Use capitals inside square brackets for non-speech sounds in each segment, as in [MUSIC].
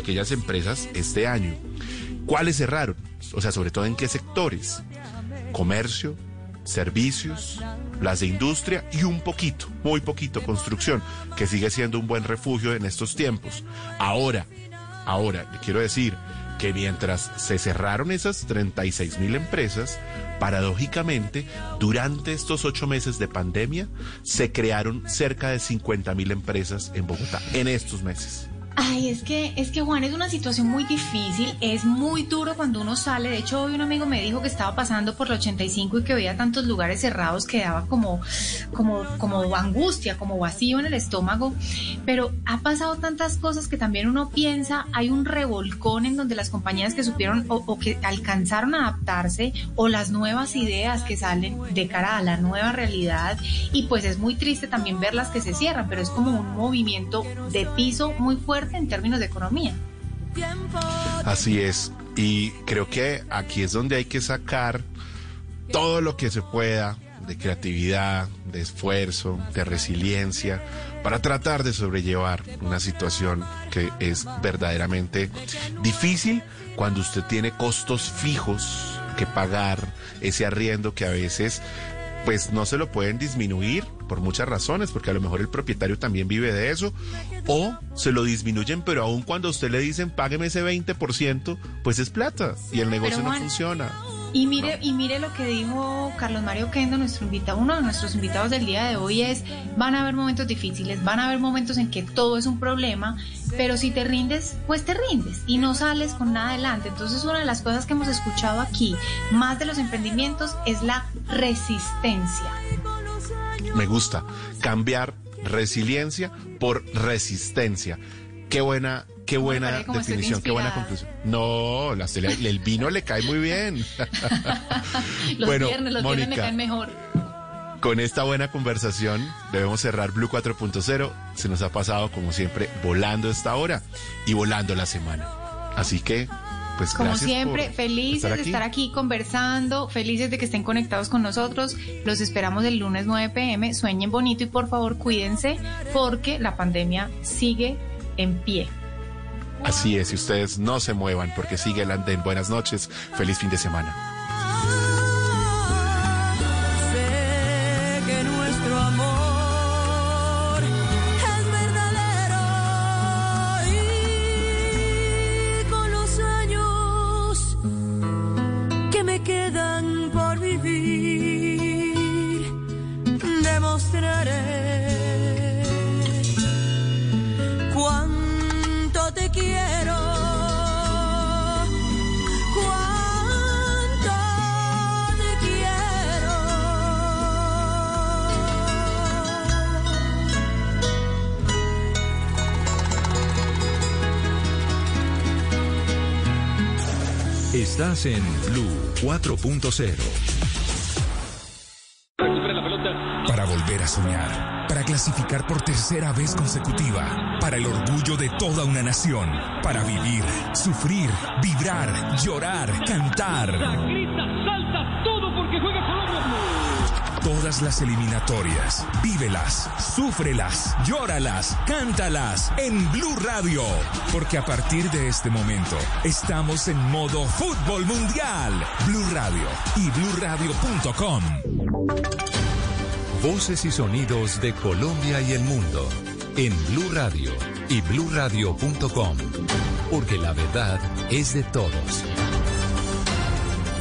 aquellas empresas este año. ¿Cuáles cerraron? O sea, sobre todo en qué sectores. Comercio, servicios, las de industria y un poquito, muy poquito construcción, que sigue siendo un buen refugio en estos tiempos. Ahora, ahora, le quiero decir que mientras se cerraron esas 36 mil empresas, paradójicamente, durante estos ocho meses de pandemia, se crearon cerca de 50 mil empresas en Bogotá, en estos meses. Ay, es que, es que Juan es una situación muy difícil, es muy duro cuando uno sale. De hecho, hoy un amigo me dijo que estaba pasando por el 85 y que veía tantos lugares cerrados que daba como, como, como angustia, como vacío en el estómago. Pero ha pasado tantas cosas que también uno piensa, hay un revolcón en donde las compañías que supieron o, o que alcanzaron a adaptarse o las nuevas ideas que salen de cara a la nueva realidad. Y pues es muy triste también verlas que se cierran, pero es como un movimiento de piso muy fuerte en términos de economía. Así es. Y creo que aquí es donde hay que sacar todo lo que se pueda de creatividad, de esfuerzo, de resiliencia, para tratar de sobrellevar una situación que es verdaderamente difícil cuando usted tiene costos fijos que pagar, ese arriendo que a veces pues no se lo pueden disminuir por muchas razones, porque a lo mejor el propietario también vive de eso, o se lo disminuyen, pero aún cuando a usted le dicen págueme ese 20%, pues es plata y el negocio no funciona. Y mire, y mire lo que dijo Carlos Mario Kendo, nuestro invitado, uno de nuestros invitados del día de hoy es, van a haber momentos difíciles, van a haber momentos en que todo es un problema, pero si te rindes, pues te rindes y no sales con nada adelante. Entonces una de las cosas que hemos escuchado aquí, más de los emprendimientos, es la resistencia. Me gusta cambiar resiliencia por resistencia. Qué buena Qué buena definición, qué buena conclusión. No, la, el vino le cae muy bien. [LAUGHS] los bueno, viernes, los viernes me caen mejor. Con esta buena conversación debemos cerrar Blue 4.0. Se nos ha pasado, como siempre, volando esta hora y volando la semana. Así que, pues Como siempre, felices de estar aquí conversando, felices de que estén conectados con nosotros. Los esperamos el lunes 9 pm. Sueñen bonito y por favor cuídense porque la pandemia sigue en pie. Así es, y ustedes no se muevan porque sigue el andén. Buenas noches, feliz fin de semana. En Blue 4.0. Para volver a soñar, para clasificar por tercera vez consecutiva, para el orgullo de toda una nación, para vivir, sufrir, vibrar, llorar, cantar. Todas las eliminatorias, vívelas, súfrelas, llóralas, cántalas en Blue Radio. Porque a partir de este momento estamos en modo fútbol mundial. Blue Radio y bluradio.com. Voces y sonidos de Colombia y el mundo en Blue Radio y bluradio.com. Porque la verdad es de todos.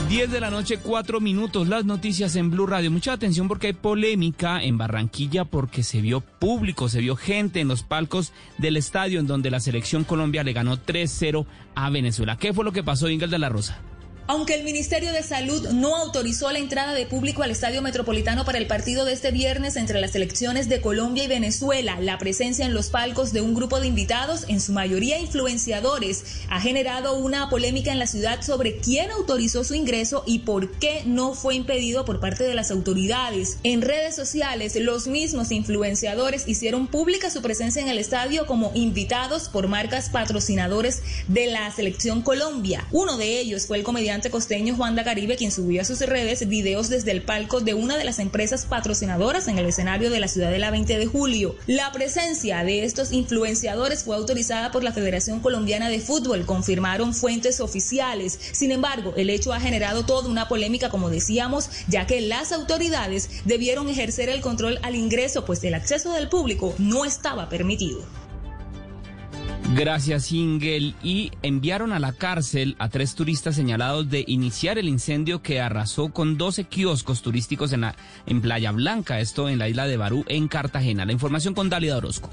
10 de la noche, 4 minutos, las noticias en Blue Radio. Mucha atención porque hay polémica en Barranquilla porque se vio público, se vio gente en los palcos del estadio en donde la selección Colombia le ganó 3-0 a Venezuela. ¿Qué fue lo que pasó, Ingel de la Rosa? Aunque el Ministerio de Salud no autorizó la entrada de público al Estadio Metropolitano para el partido de este viernes entre las selecciones de Colombia y Venezuela, la presencia en los palcos de un grupo de invitados, en su mayoría influenciadores, ha generado una polémica en la ciudad sobre quién autorizó su ingreso y por qué no fue impedido por parte de las autoridades. En redes sociales, los mismos influenciadores hicieron pública su presencia en el estadio como invitados por marcas patrocinadores de la selección Colombia. Uno de ellos fue el comediante costeño Juan da Caribe, quien subió a sus redes videos desde el palco de una de las empresas patrocinadoras en el escenario de la ciudad de la 20 de julio. La presencia de estos influenciadores fue autorizada por la Federación Colombiana de Fútbol, confirmaron fuentes oficiales. Sin embargo, el hecho ha generado toda una polémica, como decíamos, ya que las autoridades debieron ejercer el control al ingreso, pues el acceso del público no estaba permitido. Gracias, Ingel. Y enviaron a la cárcel a tres turistas señalados de iniciar el incendio que arrasó con 12 kioscos turísticos en, la, en Playa Blanca, esto en la isla de Barú, en Cartagena. La información con Dalia Orozco.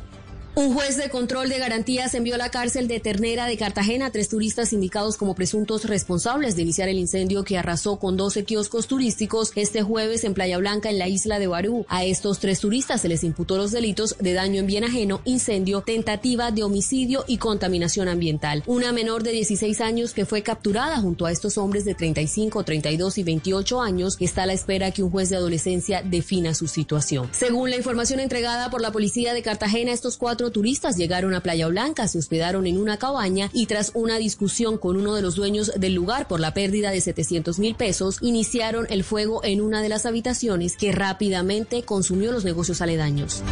Un juez de control de garantías envió a la cárcel de Ternera de Cartagena a tres turistas indicados como presuntos responsables de iniciar el incendio que arrasó con 12 kioscos turísticos este jueves en Playa Blanca, en la isla de Barú. A estos tres turistas se les imputó los delitos de daño en bien ajeno, incendio, tentativa de homicidio y contaminación ambiental. Una menor de 16 años que fue capturada junto a estos hombres de 35, 32 y 28 años está a la espera que un juez de adolescencia defina su situación. Según la información entregada por la policía de Cartagena, estos cuatro turistas llegaron a Playa Blanca, se hospedaron en una cabaña y tras una discusión con uno de los dueños del lugar por la pérdida de 700 mil pesos, iniciaron el fuego en una de las habitaciones que rápidamente consumió los negocios aledaños.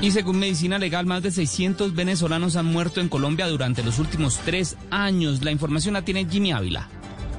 Y según Medicina Legal, más de 600 venezolanos han muerto en Colombia durante los últimos tres años. La información la tiene Jimmy Ávila.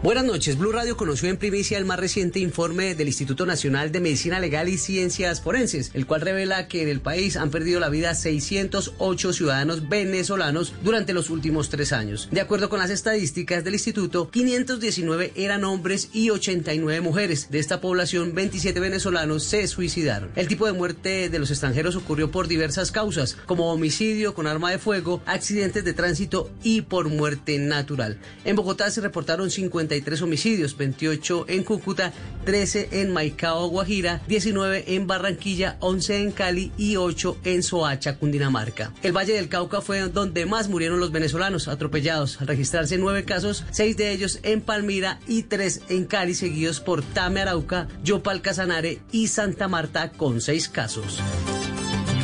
Buenas noches. Blue Radio conoció en primicia el más reciente informe del Instituto Nacional de Medicina Legal y Ciencias Forenses, el cual revela que en el país han perdido la vida 608 ciudadanos venezolanos durante los últimos tres años. De acuerdo con las estadísticas del instituto, 519 eran hombres y 89 mujeres. De esta población, 27 venezolanos se suicidaron. El tipo de muerte de los extranjeros ocurrió por diversas causas, como homicidio con arma de fuego, accidentes de tránsito y por muerte natural. En Bogotá se reportaron 50 homicidios, 28 en Cúcuta, 13 en Maicao, Guajira, 19 en Barranquilla, 11 en Cali y 8 en Soacha, Cundinamarca. El Valle del Cauca fue donde más murieron los venezolanos atropellados, al registrarse nueve casos, seis de ellos en Palmira y tres en Cali, seguidos por Tame Arauca, Yopal Casanare y Santa Marta con seis casos.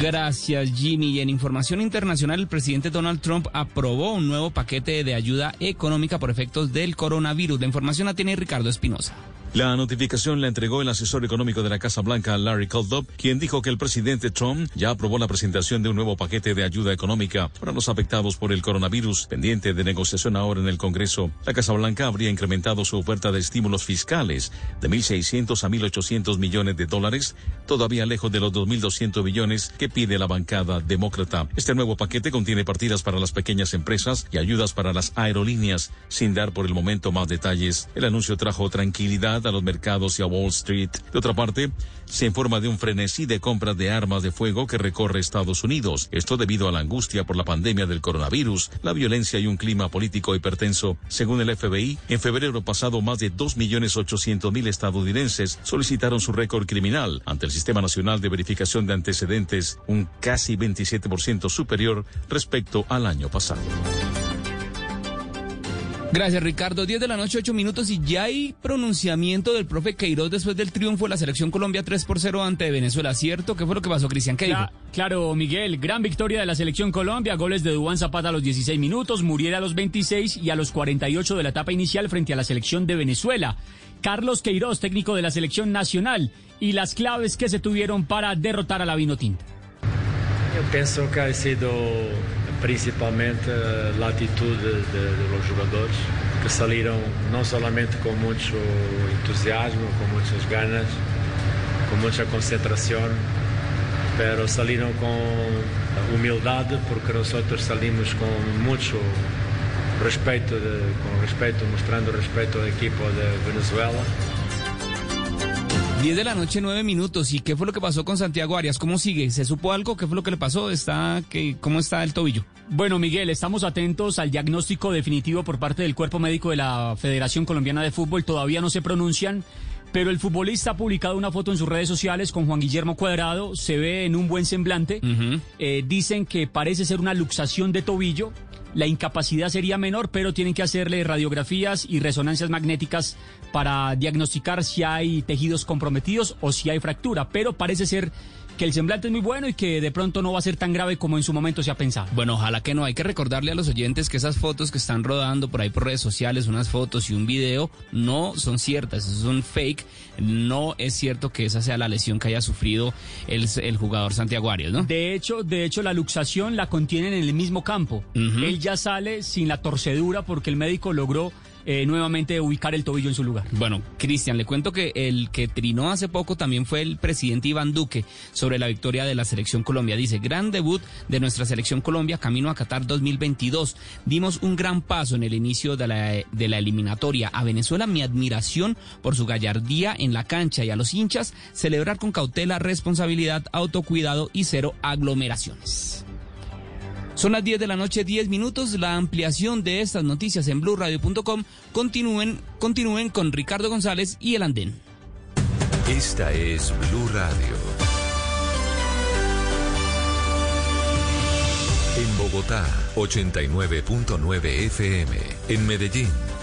Gracias, Jimmy. Y en información internacional, el presidente Donald Trump aprobó un nuevo paquete de ayuda económica por efectos del coronavirus. La información la tiene Ricardo Espinosa. La notificación la entregó el asesor económico de la Casa Blanca, Larry Kudlow, quien dijo que el presidente Trump ya aprobó la presentación de un nuevo paquete de ayuda económica para los afectados por el coronavirus, pendiente de negociación ahora en el Congreso. La Casa Blanca habría incrementado su oferta de estímulos fiscales de 1.600 a 1.800 millones de dólares, todavía lejos de los 2.200 billones que pide la bancada demócrata. Este nuevo paquete contiene partidas para las pequeñas empresas y ayudas para las aerolíneas, sin dar por el momento más detalles. El anuncio trajo tranquilidad a los mercados y a Wall Street. De otra parte, se informa de un frenesí de compras de armas de fuego que recorre Estados Unidos. Esto debido a la angustia por la pandemia del coronavirus, la violencia y un clima político hipertenso. Según el FBI, en febrero pasado más de 2.800.000 estadounidenses solicitaron su récord criminal ante el Sistema Nacional de Verificación de Antecedentes, un casi 27% superior respecto al año pasado. Gracias, Ricardo. 10 de la noche, 8 minutos y ya hay pronunciamiento del profe Queiroz después del triunfo de la selección Colombia 3 por 0 ante Venezuela, ¿cierto? ¿Qué fue lo que pasó, Cristian? ¿Qué dijo? Claro, Miguel, gran victoria de la selección Colombia, goles de Dubán Zapata a los 16 minutos, Muriel a los 26 y a los 48 de la etapa inicial frente a la selección de Venezuela. Carlos Queiroz, técnico de la selección nacional, y las claves que se tuvieron para derrotar a la Vinotinta. Yo pienso que ha sido principalmente la actitud de, de, los jugadores que salieron no solamente con mucho entusiasmo, con muchas ganas, con mucha concentración, pero salieron con humildad porque nosotros salimos con mucho respeto, de, con respeto, mostrando respeto al equipo de Venezuela. 10 de la noche, 9 minutos. ¿Y qué fue lo que pasó con Santiago Arias? ¿Cómo sigue? ¿Se supo algo? ¿Qué fue lo que le pasó? ¿Está, qué, ¿Cómo está el tobillo? Bueno, Miguel, estamos atentos al diagnóstico definitivo por parte del cuerpo médico de la Federación Colombiana de Fútbol. Todavía no se pronuncian. Pero el futbolista ha publicado una foto en sus redes sociales con Juan Guillermo Cuadrado, se ve en un buen semblante. eh, dicen que parece ser una luxación de tobillo, la incapacidad sería menor, pero tienen que hacerle radiografías y resonancias magnéticas para diagnosticar si hay tejidos comprometidos o si hay fractura. Pero parece ser que el semblante es muy bueno y que de pronto no va a ser tan grave como en su momento se ha pensado. Bueno, ojalá que no. Hay que recordarle a los oyentes que esas fotos que están rodando por ahí por redes sociales, unas fotos y un video, no son ciertas, es un fake. No es cierto que esa sea la lesión que haya sufrido el, el jugador Santiago Arias, ¿no? De hecho, de hecho, la luxación la contienen en el mismo campo. Él ya sale sin la torcedura porque el médico logró eh, nuevamente ubicar el tobillo en su lugar. Bueno, Cristian, le cuento que el que trinó hace poco también fue el presidente Iván Duque sobre la victoria de la selección Colombia. Dice, gran debut de nuestra selección Colombia camino a Qatar 2022. Dimos un gran paso en el inicio de la, de la eliminatoria. A Venezuela mi admiración por su gallardía en la cancha y a los hinchas celebrar con cautela, responsabilidad, autocuidado y cero aglomeraciones. Son las 10 de la noche, 10 minutos. La ampliación de estas noticias en blurradio.com. Continúen, continúen con Ricardo González y el Andén. Esta es Blue Radio. En Bogotá, 89.9 FM. En Medellín,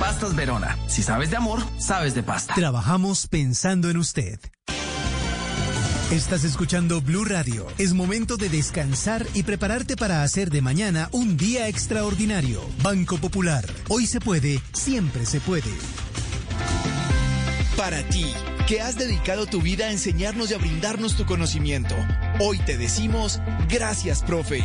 Pastas Verona. Si sabes de amor, sabes de pasta. Trabajamos pensando en usted. Estás escuchando Blue Radio. Es momento de descansar y prepararte para hacer de mañana un día extraordinario. Banco Popular. Hoy se puede, siempre se puede. Para ti, que has dedicado tu vida a enseñarnos y a brindarnos tu conocimiento, hoy te decimos gracias, profe.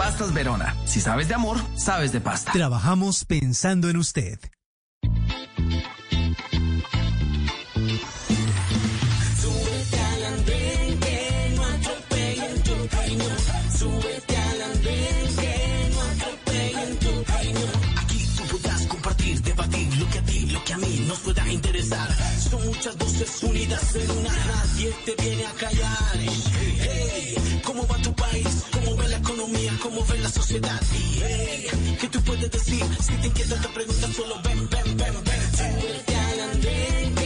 Pastas Verona. Si sabes de amor, sabes de pasta. Trabajamos pensando en usted. Aquí tú podrás compartir, debatir lo que a ti, lo que a mí nos pueda interesar. Son muchas voces unidas en una, nadie te viene a callar. Hey, ¿cómo va tu ¿Cómo ve la sociedad? ¿qué tú puedes decir? Si te inquieta te preguntas, solo ven, ven, ven, ven.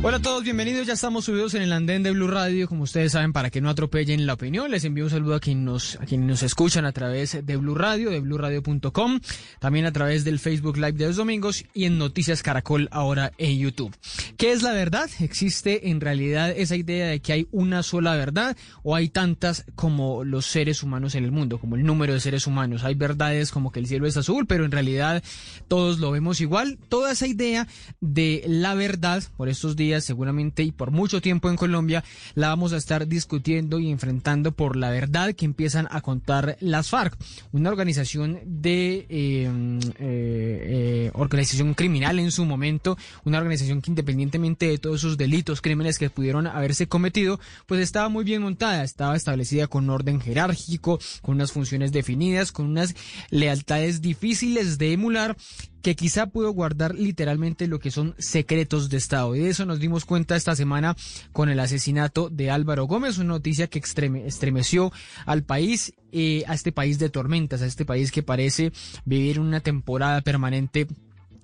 Hola a todos, bienvenidos. Ya estamos subidos en el andén de Blue Radio, como ustedes saben, para que no atropellen la opinión. Les envío un saludo a quienes nos, a quienes nos escuchan a través de Blue Radio, de BlueRadio.com, también a través del Facebook Live de los domingos y en Noticias Caracol ahora en YouTube. ¿Qué es la verdad? ¿Existe en realidad esa idea de que hay una sola verdad o hay tantas como los seres humanos en el mundo, como el número de seres humanos? Hay verdades como que el cielo es azul, pero en realidad todos lo vemos igual. Toda esa idea de la verdad por estos días seguramente y por mucho tiempo en Colombia la vamos a estar discutiendo y enfrentando por la verdad que empiezan a contar las FARC, una organización de eh, eh, eh, organización criminal en su momento, una organización que independientemente de todos esos delitos, crímenes que pudieron haberse cometido, pues estaba muy bien montada, estaba establecida con orden jerárquico, con unas funciones definidas, con unas lealtades difíciles de emular que quizá pudo guardar literalmente lo que son secretos de Estado. Y de eso nos dimos cuenta esta semana con el asesinato de Álvaro Gómez, una noticia que estremeció al país, eh, a este país de tormentas, a este país que parece vivir una temporada permanente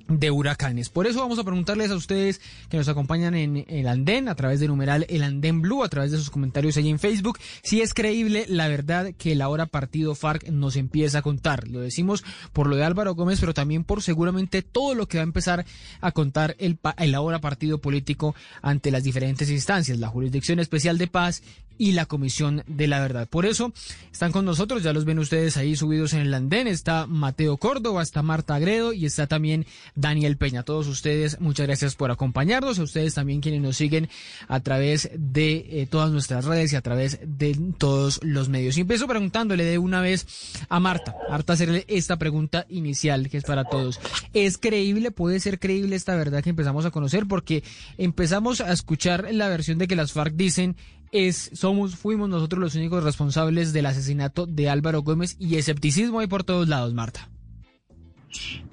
de huracanes. Por eso vamos a preguntarles a ustedes que nos acompañan en el andén a través del numeral El Andén Blue, a través de sus comentarios ahí en Facebook, si es creíble la verdad que el ahora partido FARC nos empieza a contar. Lo decimos por lo de Álvaro Gómez, pero también por seguramente todo lo que va a empezar a contar el, el ahora partido político ante las diferentes instancias, la Jurisdicción Especial de Paz y la Comisión de la Verdad. Por eso están con nosotros, ya los ven ustedes ahí subidos en el andén, está Mateo Córdoba, está Marta Agredo y está también Daniel Peña. Todos ustedes, muchas gracias por acompañarnos, a ustedes también quienes nos siguen a través de eh, todas nuestras redes y a través de todos los medios. Y empiezo preguntándole de una vez a Marta, Marta hacerle esta pregunta inicial que es para todos. ¿Es creíble, puede ser creíble esta verdad que empezamos a conocer? Porque empezamos a escuchar la versión de que las FARC dicen es, somos, fuimos nosotros los únicos responsables del asesinato de Álvaro Gómez y escepticismo hay por todos lados, Marta.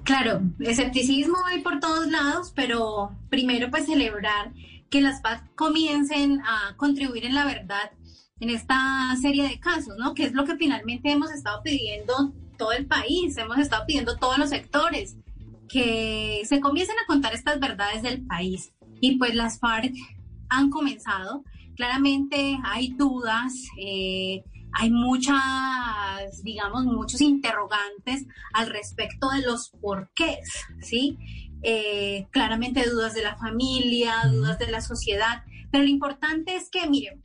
Claro, escepticismo hay por todos lados, pero primero pues celebrar que las FARC comiencen a contribuir en la verdad en esta serie de casos, ¿no? Que es lo que finalmente hemos estado pidiendo todo el país, hemos estado pidiendo todos los sectores, que se comiencen a contar estas verdades del país. Y pues las FARC han comenzado claramente hay dudas, eh, hay muchas, digamos, muchos interrogantes al respecto de los porqués, ¿sí? Eh, claramente dudas de la familia, dudas de la sociedad, pero lo importante es que, miren,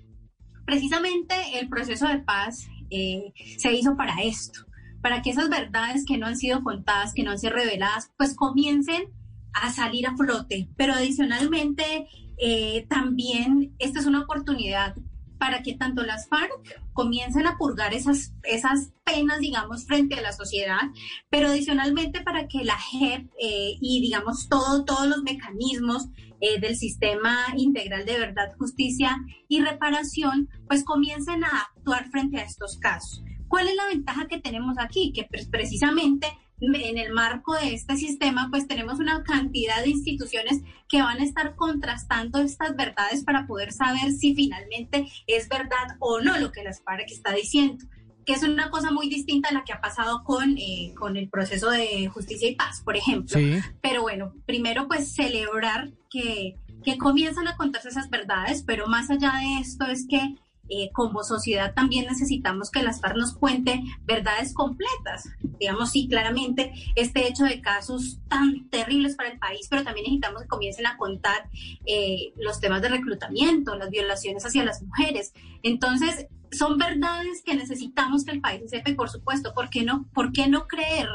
precisamente el proceso de paz eh, se hizo para esto, para que esas verdades que no han sido contadas, que no han sido reveladas, pues comiencen a salir a flote, pero adicionalmente eh, también esta es una oportunidad para que tanto las FARC comiencen a purgar esas, esas penas, digamos, frente a la sociedad, pero adicionalmente para que la JEP eh, y, digamos, todo, todos los mecanismos eh, del sistema integral de verdad, justicia y reparación, pues comiencen a actuar frente a estos casos. ¿Cuál es la ventaja que tenemos aquí? Que pues, precisamente en el marco de este sistema, pues tenemos una cantidad de instituciones que van a estar contrastando estas verdades para poder saber si finalmente es verdad o no lo que la FARC está diciendo que es una cosa muy distinta a la que ha pasado con, eh, con el proceso de justicia y paz, por ejemplo. Pero bueno, primero pues celebrar que, que comienzan a contarse esas verdades, pero más allá de esto es que eh, como sociedad también necesitamos que las FARC nos cuente verdades completas. Digamos, sí, claramente este hecho de casos tan terribles para el país, pero también necesitamos que comiencen a contar eh, los temas de reclutamiento, las violaciones hacia las mujeres. Entonces, son verdades que necesitamos que el país sepa y por supuesto, ¿por qué no, por qué no creer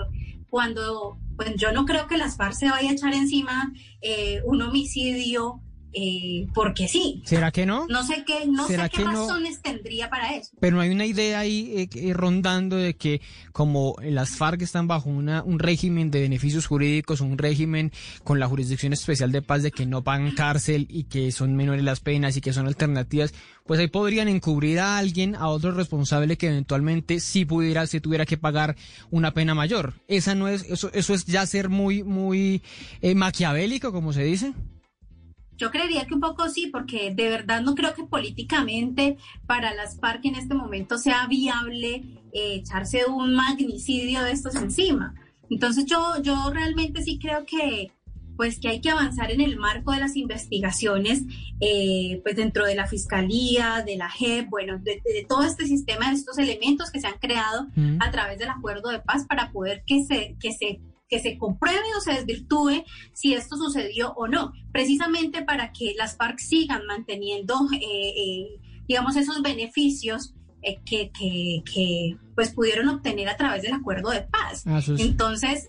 cuando, pues yo no creo que las FARC se vaya a echar encima eh, un homicidio eh, porque sí. ¿Será que no? No sé qué, no sé qué razones tendría para eso. Pero hay una idea ahí eh, rondando de que como las FARC están bajo una, un régimen de beneficios jurídicos, un régimen con la jurisdicción especial de paz de que no pagan cárcel y que son menores las penas y que son alternativas, pues ahí podrían encubrir a alguien, a otro responsable que eventualmente sí pudiera, si tuviera que pagar una pena mayor. Esa no es, eso, eso es ya ser muy, muy eh, maquiavélico, como se dice. Yo creería que un poco sí, porque de verdad no creo que políticamente para las FARC en este momento sea viable eh, echarse un magnicidio de estos encima. Entonces yo, yo realmente sí creo que, pues que hay que avanzar en el marco de las investigaciones, eh, pues dentro de la Fiscalía, de la JEP, bueno, de, de todo este sistema, de estos elementos que se han creado Mm. a través del acuerdo de paz para poder que se, que se que se compruebe o se desvirtúe si esto sucedió o no, precisamente para que las FARC sigan manteniendo, eh, eh, digamos, esos beneficios eh, que, que, que, pues pudieron obtener a través del acuerdo de paz. Ah, sí. Entonces,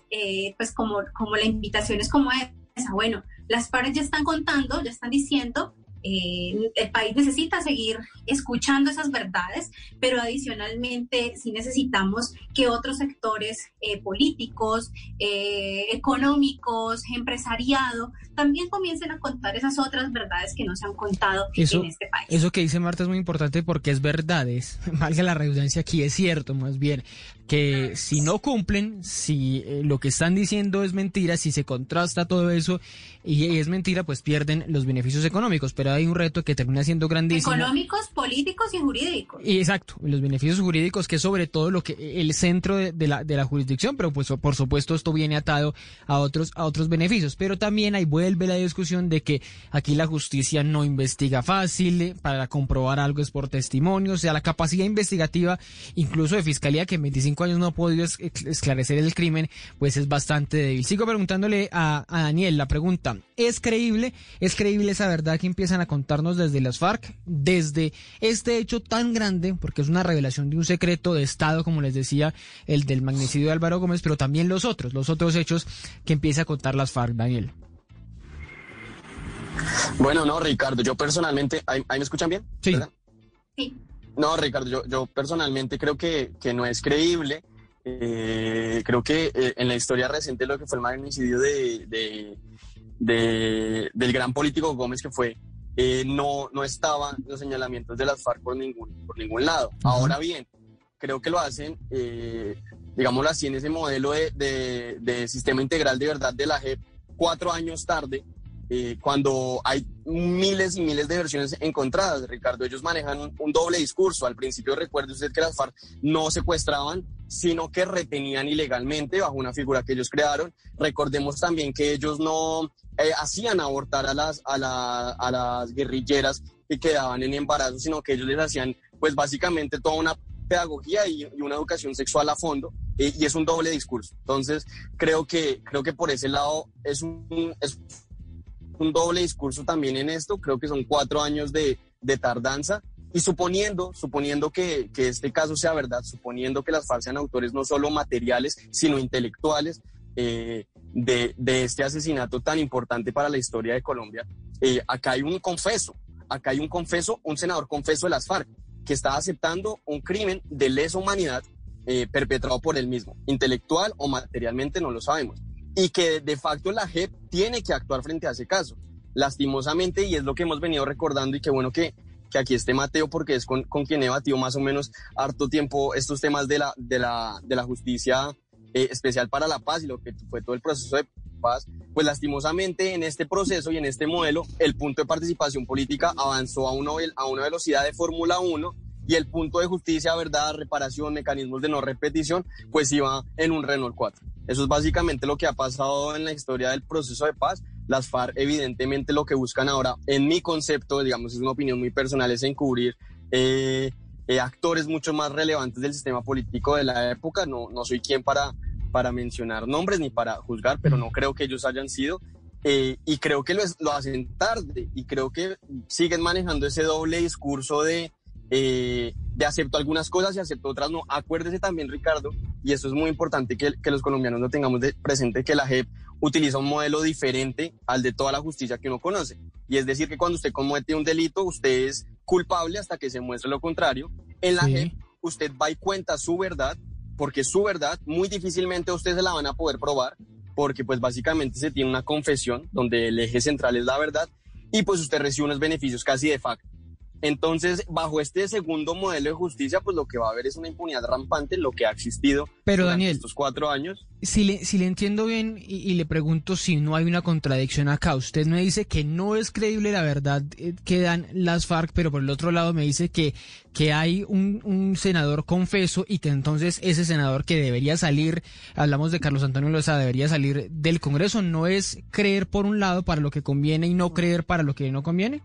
pues como, como la invitación es como esa, bueno, las FARC ya están contando, ya están diciendo, eh, el país necesita seguir escuchando esas verdades, pero adicionalmente sí necesitamos que otros sectores eh, políticos, eh, económicos, empresariado, también comiencen a contar esas otras verdades que no se han contado Eso, en este país. eso que dice Marta es muy importante porque es verdad, es, [LAUGHS] valga la redundancia aquí, es cierto más bien, que si no cumplen, si eh, lo que están diciendo es mentira, si se contrasta todo eso y es mentira, pues pierden los beneficios económicos, pero hay un reto que termina siendo grandísimo. Económicos, políticos y jurídicos. Y exacto, los beneficios jurídicos, que es sobre todo lo que el centro de, de la, de la jurisdicción, pero pues por supuesto esto viene atado a otros, a otros beneficios. Pero también ahí vuelve la discusión de que aquí la justicia no investiga fácil, eh, para comprobar algo es por testimonio, o sea, la capacidad investigativa, incluso de fiscalía, que en 25 años no ha podido es- esclarecer el crimen, pues es bastante débil. Sigo preguntándole a, a Daniel la pregunta, ¿es creíble, es creíble esa verdad que empiezan a contarnos desde las FARC, desde este hecho tan grande, porque es una revelación de un secreto de Estado, como les decía, el del magnicidio de Álvaro Gómez, pero también los otros, los otros hechos que empieza a contar las FARC, Daniel? Bueno, no, Ricardo, yo personalmente, ¿ahí, ahí me escuchan bien? Sí. Sí. No, Ricardo, yo, yo personalmente creo que, que no es creíble. Eh, creo que eh, en la historia reciente lo que fue el magnicidio de, de- de- del gran político Gómez que fue, eh, no, no estaban los señalamientos de las FARC por ningún, por ningún lado. Ahora bien, creo que lo hacen, eh, digámoslo así, en ese modelo de, de- de sistema integral de verdad de la JEP cuatro años tarde, eh, cuando hay miles y miles de versiones encontradas, Ricardo. Ellos manejan un, doble discurso. Al principio recuerde usted que las FARC no secuestraban, sino que retenían ilegalmente bajo una figura que ellos crearon. Recordemos también que ellos no eh, hacían abortar a las, guerrilleras que quedaban en embarazo, sino que ellos les hacían pues básicamente toda una pedagogía y, una educación sexual a fondo eh, y es un doble discurso. Entonces creo que, creo que por ese lado es un, un doble discurso también en esto. Creo que son cuatro años de, de tardanza. Y suponiendo, suponiendo que, que este caso sea verdad, suponiendo que las FARC sean autores no solo materiales, sino intelectuales eh, de, de este asesinato tan importante para la historia de Colombia, eh, acá hay un confeso, acá hay un confeso, un senador confeso de las FARC, que está aceptando un crimen de lesa humanidad eh, perpetrado por él mismo, intelectual o materialmente, no lo sabemos y que de facto la JEP tiene que actuar frente a ese caso. Lastimosamente, y es lo que hemos venido recordando, y qué bueno que, que aquí esté Mateo, porque es con, con quien he batido más o menos harto tiempo estos temas de la, de la, de la justicia eh, especial para la paz y lo que fue todo el proceso de paz, pues lastimosamente en este proceso y en este modelo, el punto de participación política avanzó a, uno, a una velocidad de Fórmula 1 y el punto de justicia, verdad, reparación, mecanismos de no repetición, pues iba en un Renault 4. Eso es básicamente lo que ha pasado en la historia del proceso de paz. Las FARC evidentemente lo que buscan ahora, en mi concepto, digamos, es una opinión muy personal, es encubrir eh, eh, actores mucho más relevantes del sistema político de la época. No, no soy quien para, para mencionar nombres ni para juzgar, pero no creo que ellos hayan sido. Eh, y creo que lo, lo hacen tarde y creo que siguen manejando ese doble discurso de, eh, de acepto algunas cosas y acepto otras no. Acuérdese también, Ricardo, y eso es muy importante que, que los colombianos lo tengamos de presente, que la JEP utiliza un modelo diferente al de toda la justicia que uno conoce. Y es decir, que cuando usted comete un delito, usted es culpable hasta que se muestre lo contrario. En la Sí. JEP, usted va y cuenta su verdad, porque su verdad muy difícilmente a usted se la van a poder probar, porque pues básicamente se tiene una confesión donde el eje central es la verdad y pues usted recibe unos beneficios casi de facto. Entonces, bajo este segundo modelo de justicia, pues lo que va a haber es una impunidad rampante, lo que ha existido Pero, durante Daniel, estos cuatro años. Si le, si le entiendo bien y, y le pregunto si no hay una contradicción acá, usted me dice que no es creíble la verdad eh, que dan las FARC, pero por el otro lado me dice que, que hay un, un senador confeso y que entonces ese senador que debería salir, hablamos de Carlos Antonio Loza, debería salir del Congreso, ¿no es creer por un lado para lo que conviene y no creer para lo que no conviene?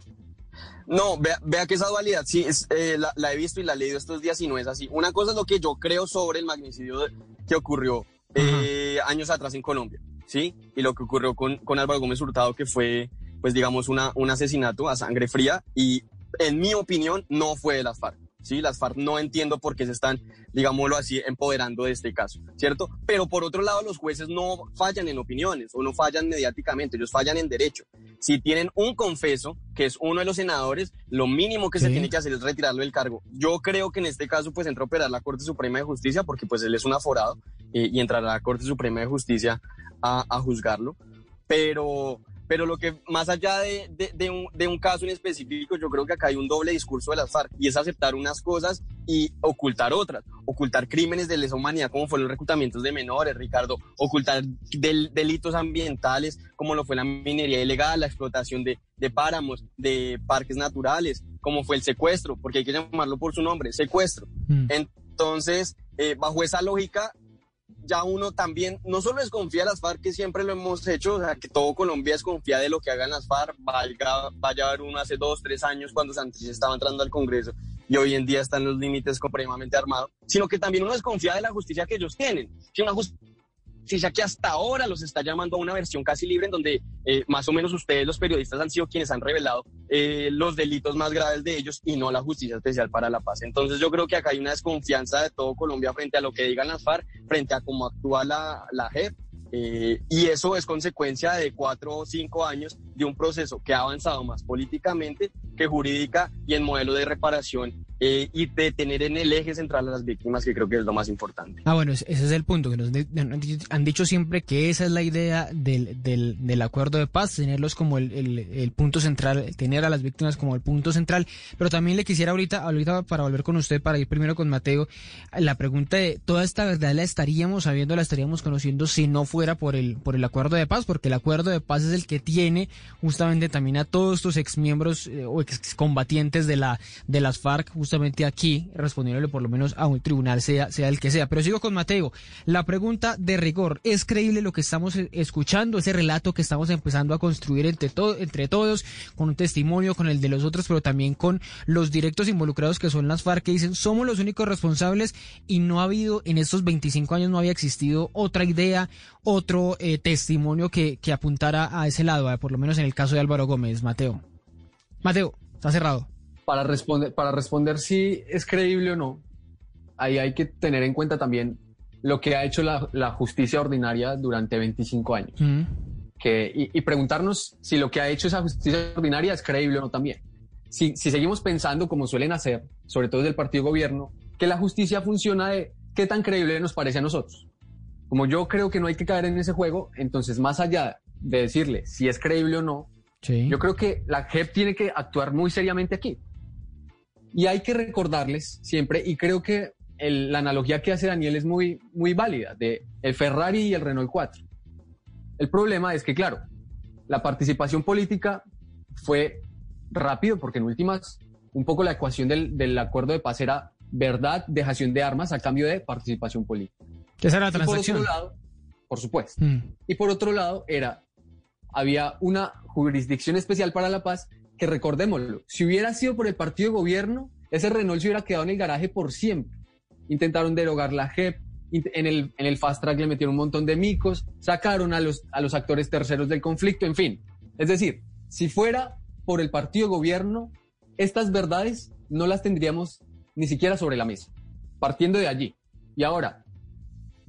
No, vea, vea que esa dualidad sí es, eh, la, la he visto y la he leído estos días y no es así. Una cosa es lo que yo creo sobre el magnicidio que ocurrió eh, años atrás en Colombia, ¿sí? Y lo que ocurrió con, con Álvaro Gómez Hurtado, que fue, pues digamos, una, un asesinato a sangre fría y, en mi opinión, no fue de las FARC. Sí, las FARC no entiendo por qué se están, digámoslo así, empoderando de este caso, ¿cierto? Pero por otro lado, los jueces no fallan en opiniones o no fallan mediáticamente, ellos fallan en derecho. Si tienen un confeso, que es uno de los senadores, lo mínimo que se tiene que hacer es retirarlo del cargo. Yo creo que en este caso, pues entra a operar la Corte Suprema de Justicia, porque pues él es un aforado eh, y entrará a la Corte Suprema de Justicia a, a juzgarlo. Pero, pero lo que más allá de, de- de un, de un caso en específico, yo creo que acá hay un doble discurso de las FARC y es aceptar unas cosas y ocultar otras. Ocultar crímenes de lesa humanidad como fueron los reclutamientos de menores, Ricardo. Ocultar del- delitos ambientales como lo fue la minería ilegal, la explotación de, de páramos, de parques naturales, como fue el secuestro, porque hay que llamarlo por su nombre, secuestro. Entonces, eh, bajo esa lógica, ya uno también no solo desconfía de las FARC, que siempre lo hemos hecho, o sea, que todo Colombia desconfía de lo que hagan las FARC, valga, vaya a ver uno hace dos, tres años cuando Santos estaba entrando al Congreso y hoy en día están los límites supremamente armados, sino que también uno desconfía de la justicia que ellos tienen, que una justicia que hasta ahora los está llamando a una versión casi libre en donde eh, más o menos ustedes los periodistas han sido quienes han revelado eh, los delitos más graves de ellos y no la justicia especial para la paz. Entonces yo creo que acá hay una desconfianza de todo Colombia frente a lo que digan las FARC, frente a cómo actúa la, la JEP. eh, y eso es consecuencia de cuatro o cinco años de un proceso que ha avanzado más políticamente que jurídica y en modelo de reparación eh, y de tener en el eje central a las víctimas, que creo que es lo más importante. Ah, bueno, ese es el punto, que nos han dicho- siempre que esa es la idea del, del, del acuerdo de paz, tenerlos como el, el- el punto central, tener a las víctimas como el punto central, pero también le quisiera ahorita, ahorita para volver con usted, para ir primero con Mateo, la pregunta de, ¿toda esta verdad la estaríamos sabiendo, la estaríamos conociendo si no fuera por el, por el acuerdo de paz? Porque el acuerdo de paz es el que tiene justamente también a todos estos exmiembros eh, o excombatientes de, la, de las FARC justamente aquí, respondiéndole por lo menos a un tribunal, sea, sea el que sea. Pero sigo con Mateo. La pregunta de rigor, ¿es creíble lo que estamos eh, escuchando, ese relato que estamos empezando a construir entre, to- entre todos, con un testimonio, con el de los otros, pero también con los directos involucrados que son las FARC, que dicen, somos los únicos responsables y no ha habido, en estos 25 años no había existido otra idea, otro eh, testimonio que, que apuntara a ese lado, eh, por lo menos en el caso de Álvaro Gómez, Mateo. Mateo, está cerrado. Para responder, para responder si es creíble o no, ahí hay que tener en cuenta también lo que ha hecho la, la justicia ordinaria durante 25 años. Que, y, y preguntarnos si lo que ha hecho esa justicia ordinaria es creíble o no también. Si, si seguimos pensando, como suelen hacer, sobre todo desde el partido gobierno, que la justicia funciona de qué tan creíble nos parece a nosotros. Como yo creo que no hay que caer en ese juego, entonces más allá de decirle si es creíble o no, yo creo que la JEP tiene que actuar muy seriamente aquí. Y hay que recordarles siempre, y creo que el- la analogía que hace Daniel es muy, muy válida, de el Ferrari y el Renault 4. El problema es que, claro, la participación política fue rápido, porque en últimas, un poco la ecuación del, del acuerdo de paz era verdad, dejación de armas a cambio de participación política. Esa era la Y por transacción. otro lado, por supuesto. Mm. Y por otro lado, era, había una jurisdicción especial para la paz que recordémoslo, si hubiera sido por el partido gobierno, ese Renault se hubiera quedado en el garaje por siempre. Intentaron derogar la JEP, en el, en el fast track le metieron un montón de micos, sacaron a los, a los actores terceros del conflicto, en fin. Es decir, si fuera por el partido gobierno, estas verdades no las tendríamos ni siquiera sobre la mesa, partiendo de allí. Y ahora,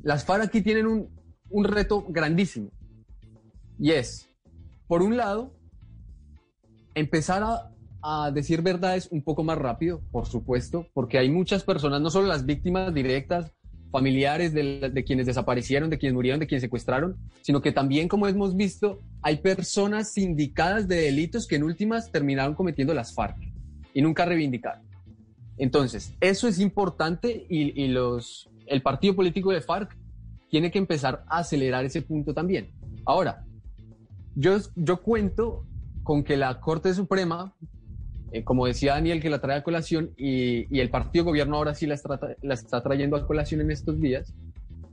las FARC aquí tienen un, un reto grandísimo. Y es, por un lado, empezar a, a decir verdades un poco más rápido, por supuesto, porque hay muchas personas, no solo las víctimas directas, familiares de, quienes desaparecieron, de quienes murieron, de quienes secuestraron, sino que también, como hemos visto, hay personas sindicadas de delitos que en últimas terminaron cometiendo las FARC. y nunca reivindicaron. Entonces, eso es importante y, y los, el partido político de FARC tiene que empezar a acelerar ese punto también. Ahora, yo, yo cuento con que la Corte Suprema, eh, como decía Daniel, que la trae a colación y, y el partido gobierno ahora sí la está, la está trayendo a colación en estos días,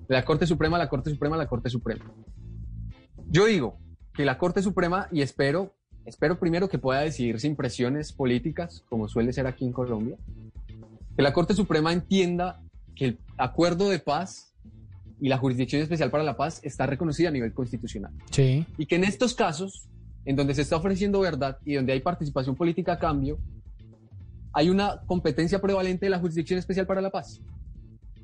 la Corte Suprema, la Corte Suprema, la Corte Suprema. Yo digo que la Corte Suprema, y espero, espero primero que pueda decidir sin presiones políticas, como suele ser aquí en Colombia, que la Corte Suprema entienda que el acuerdo de paz y la Jurisdicción Especial para la Paz está reconocida a nivel constitucional. Sí. Y que en estos casos, en donde se está ofreciendo verdad y donde hay participación política a cambio, hay una competencia prevalente de la Jurisdicción Especial para la Paz.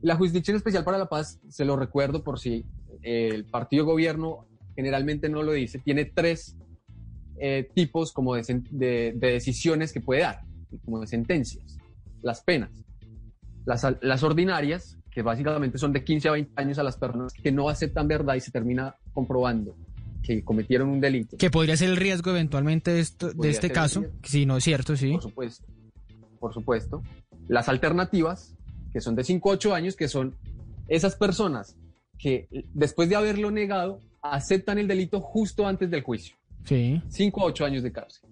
La Jurisdicción Especial para la Paz, se lo recuerdo por si eh, el partido gobierno generalmente no lo dice, tiene tres eh, tipos como de, de- de decisiones que puede dar, como de sentencias. Las penas, las, las ordinarias, que básicamente son de 15 a 20 años a las personas que no aceptan verdad y se termina comprobando que cometieron un delito. Que podría ser el riesgo eventualmente de, esto- de este caso. Sí, no es cierto, sí. Por supuesto. Por supuesto. Las alternativas, que son de 5 a 8 años, que son esas personas que después de haberlo negado, aceptan el delito justo antes del juicio. Sí. 5 a 8 años de cárcel.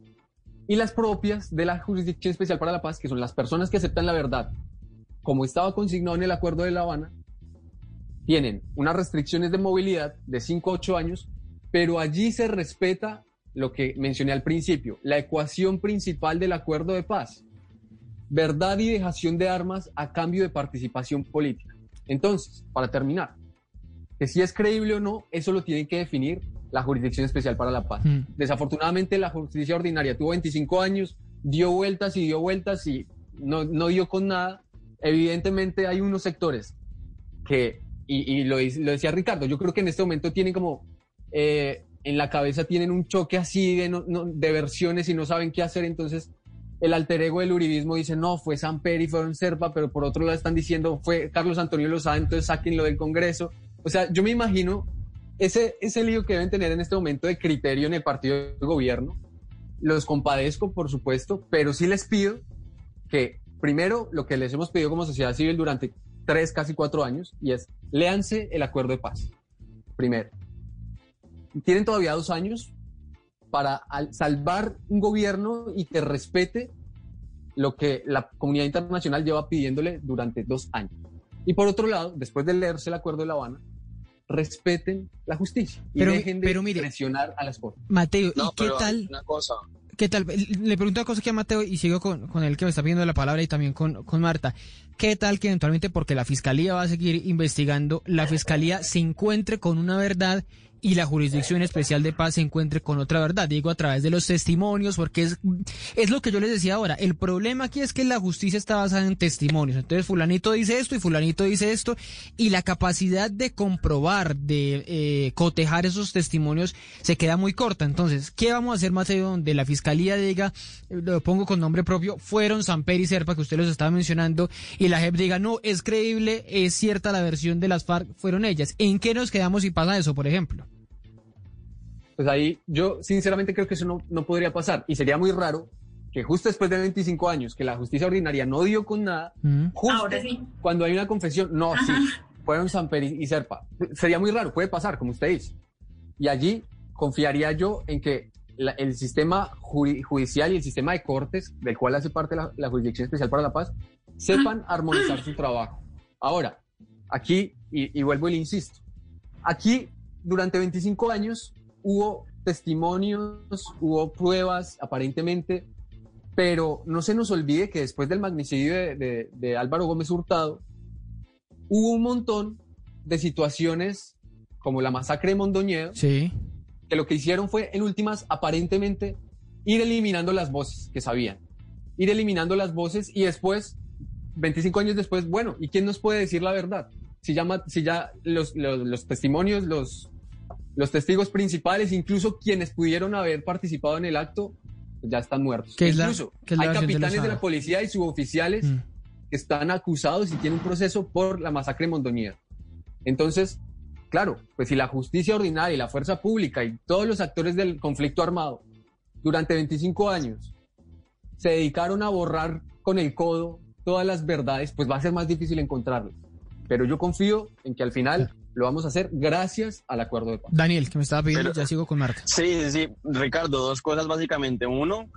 Y las propias de la Jurisdicción Especial para la Paz, que son las personas que aceptan la verdad, como estaba consignado en el Acuerdo de La Habana, tienen unas restricciones de movilidad de 5 a 8 años, pero allí se respeta lo que mencioné al principio, la ecuación principal del Acuerdo de Paz, verdad y dejación de armas a cambio de participación política. Entonces, para terminar, que si es creíble o no, eso lo tiene que definir la Jurisdicción Especial para la Paz. Mm. Desafortunadamente, la justicia ordinaria tuvo 25 años, dio vueltas y dio vueltas y no, no dio con nada. Evidentemente, hay unos sectores que, y, y lo, lo decía Ricardo, yo creo que en este momento tienen como eh, en la cabeza tienen un choque así de, versiones y no saben qué hacer. Entonces, el alter ego del uribismo dice, no, fue Samper y fueron Serpa, pero por otro lado están diciendo, fue Carlos Antonio Lozada, entonces sáquenlo del Congreso. O sea, yo me imagino ese, ese lío que deben tener en este momento de criterio en el partido de gobierno. Los compadezco, por supuesto, pero sí les pido que, primero, lo que les hemos pedido como sociedad civil durante tres, casi cuatro años, y es, léanse el acuerdo de paz. Primero. Tienen todavía dos años para al- salvar un gobierno y que respete lo que la comunidad internacional lleva pidiéndole durante dos años. Y por otro lado, después de leerse el acuerdo de La Habana, respeten la justicia y Pero- dejen de pero mire- presionar a las cortes. Mateo, No, ¿y qué tal? Una cosa. ¿Qué tal? Le pregunto una cosa aquí a Mateo y sigo con, con el que me está pidiendo la palabra y también con, con Marta. ¿Qué tal que eventualmente, porque la Fiscalía va a seguir investigando, la Fiscalía se encuentre con una verdad y la Jurisdicción Especial de Paz se encuentre con otra verdad? Digo, a través de los testimonios, porque es, es lo que yo les decía ahora. El problema aquí es que la justicia está basada en testimonios. Entonces, fulanito dice esto y fulanito dice esto y la capacidad de comprobar, de eh, cotejar esos testimonios se queda muy corta. Entonces, ¿qué vamos a hacer, Mateo, donde la fiscalía diga, lo pongo con nombre propio, fueron Samper y Serpa, que usted los estaba mencionando, y la JEP diga, no, es creíble, es cierta la versión de las FARC, fueron ellas? ¿En qué nos quedamos si pasa eso, por ejemplo? Pues ahí yo sinceramente creo que eso no, no podría pasar y sería muy raro que justo después de 25 años que la justicia ordinaria no dio con nada, justo Ahora sí. cuando hay una confesión, no, sí, fueron Samper y, y Serpa. Sería muy raro, puede pasar, como usted dice. Y allí confiaría yo en que la- el sistema judicial y el sistema de cortes, del cual hace parte la, la Jurisdicción Especial para la Paz, sepan armonizar su trabajo. Ahora, aquí, y, y vuelvo y le insisto, aquí durante 25 años hubo testimonios, hubo pruebas aparentemente, pero no se nos olvide que después del magnicidio de, de- de Álvaro Gómez Hurtado, hubo un montón de situaciones como la masacre de Mondoñedo, Sí. que lo que hicieron fue, en últimas, aparentemente, ir eliminando las voces que sabían, ir eliminando las voces y después, 25 años después, bueno, ¿y quién nos puede decir la verdad? Si ya, si ya los, los- los testimonios, los, los testigos principales, incluso quienes pudieron haber participado en el acto, ya están muertos. ¿Qué es la- incluso qué es la hay versión de capitanes de, la policía y suboficiales Mm. que están acusados y tienen un proceso por la masacre de Mondoñedo. Entonces, claro, pues si la justicia ordinaria y la fuerza pública y todos los actores del conflicto armado durante 25 años se dedicaron a borrar con el codo todas las verdades, pues va a ser más difícil encontrarlas. Pero yo confío en que al final lo vamos a hacer gracias al acuerdo de paz. Daniel, que me estaba pidiendo, Pero- ya sigo con Marta. Sí, sí, sí. Ricardo, dos cosas básicamente. Uno,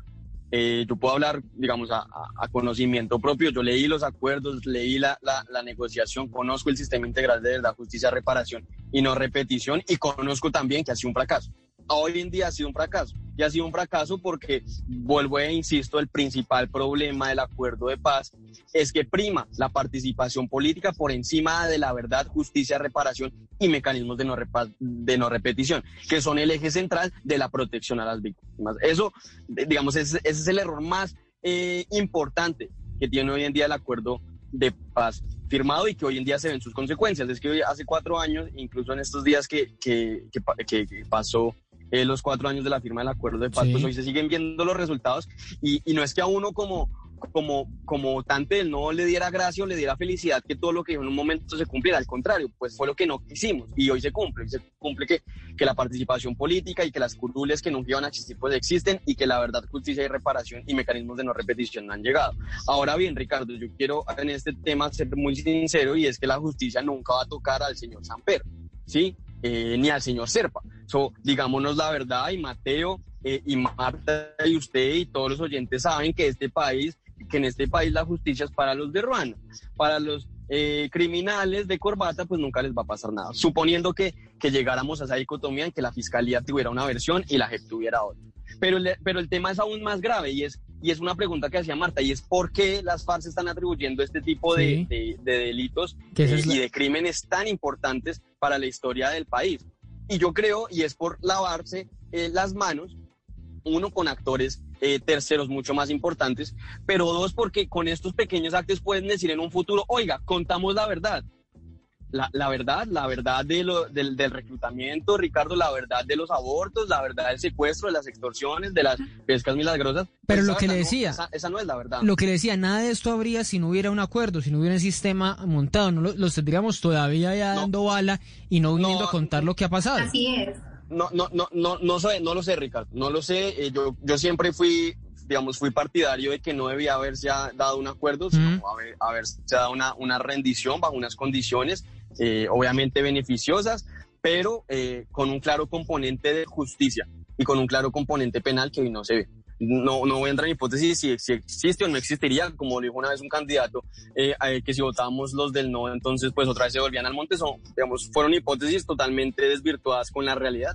eh, yo puedo hablar, digamos, a, conocimiento propio. Yo leí los acuerdos, leí la, la- la negociación, conozco el sistema integral de verdad, justicia, reparación y no repetición, y conozco también que ha sido un fracaso. Hoy en día ha sido un fracaso. Y ha sido un fracaso porque, vuelvo e insisto, el principal problema del acuerdo de paz es que prima la participación política por encima de la verdad, justicia, reparación y mecanismos de no, de no repetición, que son el eje central de la protección a las víctimas. Eso, digamos, ese, es el error más eh, importante que tiene hoy en día el acuerdo de paz firmado y que hoy en día se ven sus consecuencias. Es que hoy, hace cuatro años, incluso en estos días que, que- que pasó eh, los cuatro años de la firma del acuerdo de paz, Sí. pues hoy se siguen viendo los resultados y, y no es que a uno como, como, como votante él no le diera gracia o le diera felicidad que todo lo que dijo en un momento se cumpliera, al contrario, pues fue lo que no quisimos y hoy se cumple, hoy se cumple que, que la participación política y que las curules que nunca iban a existir pues existen y que la verdad, justicia y reparación y mecanismos de no repetición no han llegado. Ahora bien, Ricardo, yo quiero en este tema ser muy sincero y es que la justicia nunca va a tocar al señor Samper, ¿sí? Eh, ni al señor Serpa. So, digámonos la verdad y Mateo eh, y Marta y usted y todos los oyentes saben que este país, que en este país la justicia es para los de Ruana, para los eh, criminales de corbata, pues nunca les va a pasar nada. Suponiendo que, que llegáramos a esa dicotomía en que la fiscalía tuviera una versión y la JEP tuviera otra. Pero pero el tema es aún más grave y es, y es una pregunta que hacía Marta y es por qué las FARC están atribuyendo este tipo de, Sí. de- de delitos eh, la- y de crímenes tan importantes para la historia del país. Y yo creo, y es por lavarse eh, las manos, uno con actores eh, terceros mucho más importantes, pero dos porque con estos pequeños actos pueden decir en un futuro, oiga, contamos la verdad. La, la verdad, la verdad de lo- del, del reclutamiento, Ricardo, la verdad de los abortos, la verdad del secuestro, de las extorsiones, de las pescas milagrosas. Pero lo que le no, decía- esa, esa no es la verdad. Lo que le decía, nada de esto habría si no hubiera un acuerdo, si no hubiera un sistema montado. No lo- los tendríamos todavía ya dando bala y no viniendo a contar lo que ha pasado. Así es. No, no, no, no, no, sé, no lo sé, Ricardo. No lo sé. Eh, yo, yo siempre fui, digamos, fui partidario de que no debía haberse dado un acuerdo, sino haber, haberse dado una, una rendición bajo unas condiciones, eh, obviamente beneficiosas, pero eh, con un claro componente de justicia y con un claro componente penal que hoy no se ve. No, no voy a entrar en hipótesis si, si existe o no existiría, como dijo una vez un candidato, eh, que si votábamos los del no, entonces pues otra vez se volvían al monte. Son, digamos, fueron hipótesis totalmente desvirtuadas con la realidad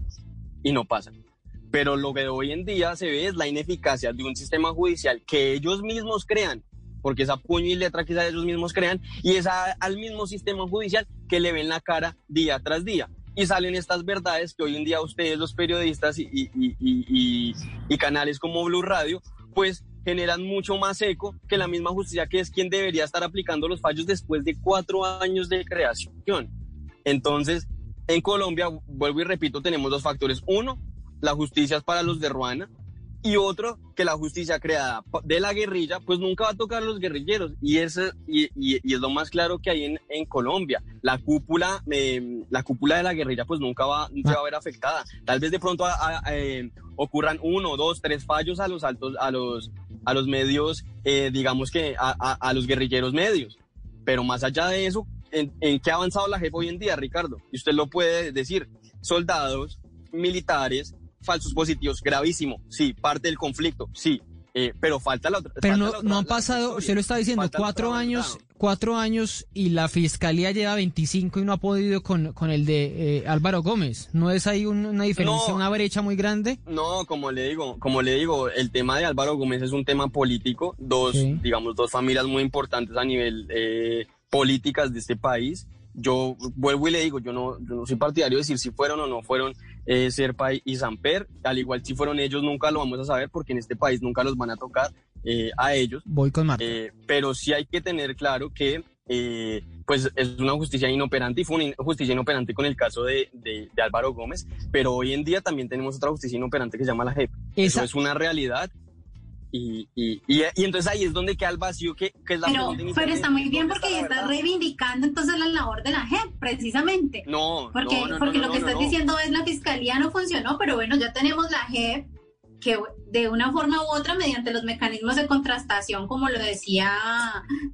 y no pasan. Pero lo que hoy en día se ve es la ineficacia de un sistema judicial que ellos mismos crean, porque es a puño y letra que ellos mismos crean, y es a- al mismo sistema judicial que le ven la cara día tras día. Y salen estas verdades que hoy en día ustedes, los periodistas y, y- y- y- canales como Blue Radio, pues generan mucho más eco que la misma justicia, que es quien debería estar aplicando los fallos después de cuatro años de creación. Entonces, en Colombia, vuelvo y repito, tenemos dos factores. Uno, la justicia es para los de Ruana. Y otro, que la justicia creada de la guerrilla, pues nunca va a tocar a los guerrilleros. Y, ese, y, y- es lo más claro que hay en, en Colombia. La cúpula, eh, la cúpula de la guerrilla, pues nunca va, se va a ver afectada. Tal vez de pronto eh, ocurran uno, dos, tres fallos a los altos, a los, a los medios, eh, digamos que a, a- los guerrilleros medios. Pero más allá de eso, ¿en, qué ha avanzado la JEP hoy en día, Ricardo? Y usted lo puede decir. Soldados, militares, falsos positivos, gravísimo. Sí, parte del conflicto, sí. eh, pero falta la otra. Pero no, otra- no han pasado, usted lo está diciendo, Falta cuatro años, cuatro años y la fiscalía lleva 25 y no ha podido con, con el de eh, Álvaro Gómez. ¿No es ahí un- una diferencia, No. una brecha muy grande? No, como le digo, como le digo, el tema de Álvaro Gómez es un tema político, dos, Sí. digamos, dos familias muy importantes a nivel eh, políticas de este país. Yo vuelvo y le digo, yo no, yo no soy partidario de decir si fueron o no fueron eh, Serpa y, y Samper, al igual si fueron ellos nunca lo vamos a saber porque en este país nunca los van a tocar eh, a ellos. Voy con Marta. Eh, pero sí hay que tener claro que eh, pues es una justicia inoperante y fue una justicia inoperante con el caso de, de- de Álvaro Gómez, pero hoy en día también tenemos otra justicia inoperante que se llama la JEP. Eso es una realidad y, y, y, y entonces ahí es donde queda el vacío que, que es la Pero, pero está muy bien ¿dónde está porque está verdad? reivindicando entonces la labor de la JEP, precisamente. No, Porque, no, no, porque no, lo que no, estás no. diciendo es la fiscalía no funcionó, pero bueno, ya tenemos la JEP que de una forma u otra, mediante los mecanismos de contrastación, como lo decía,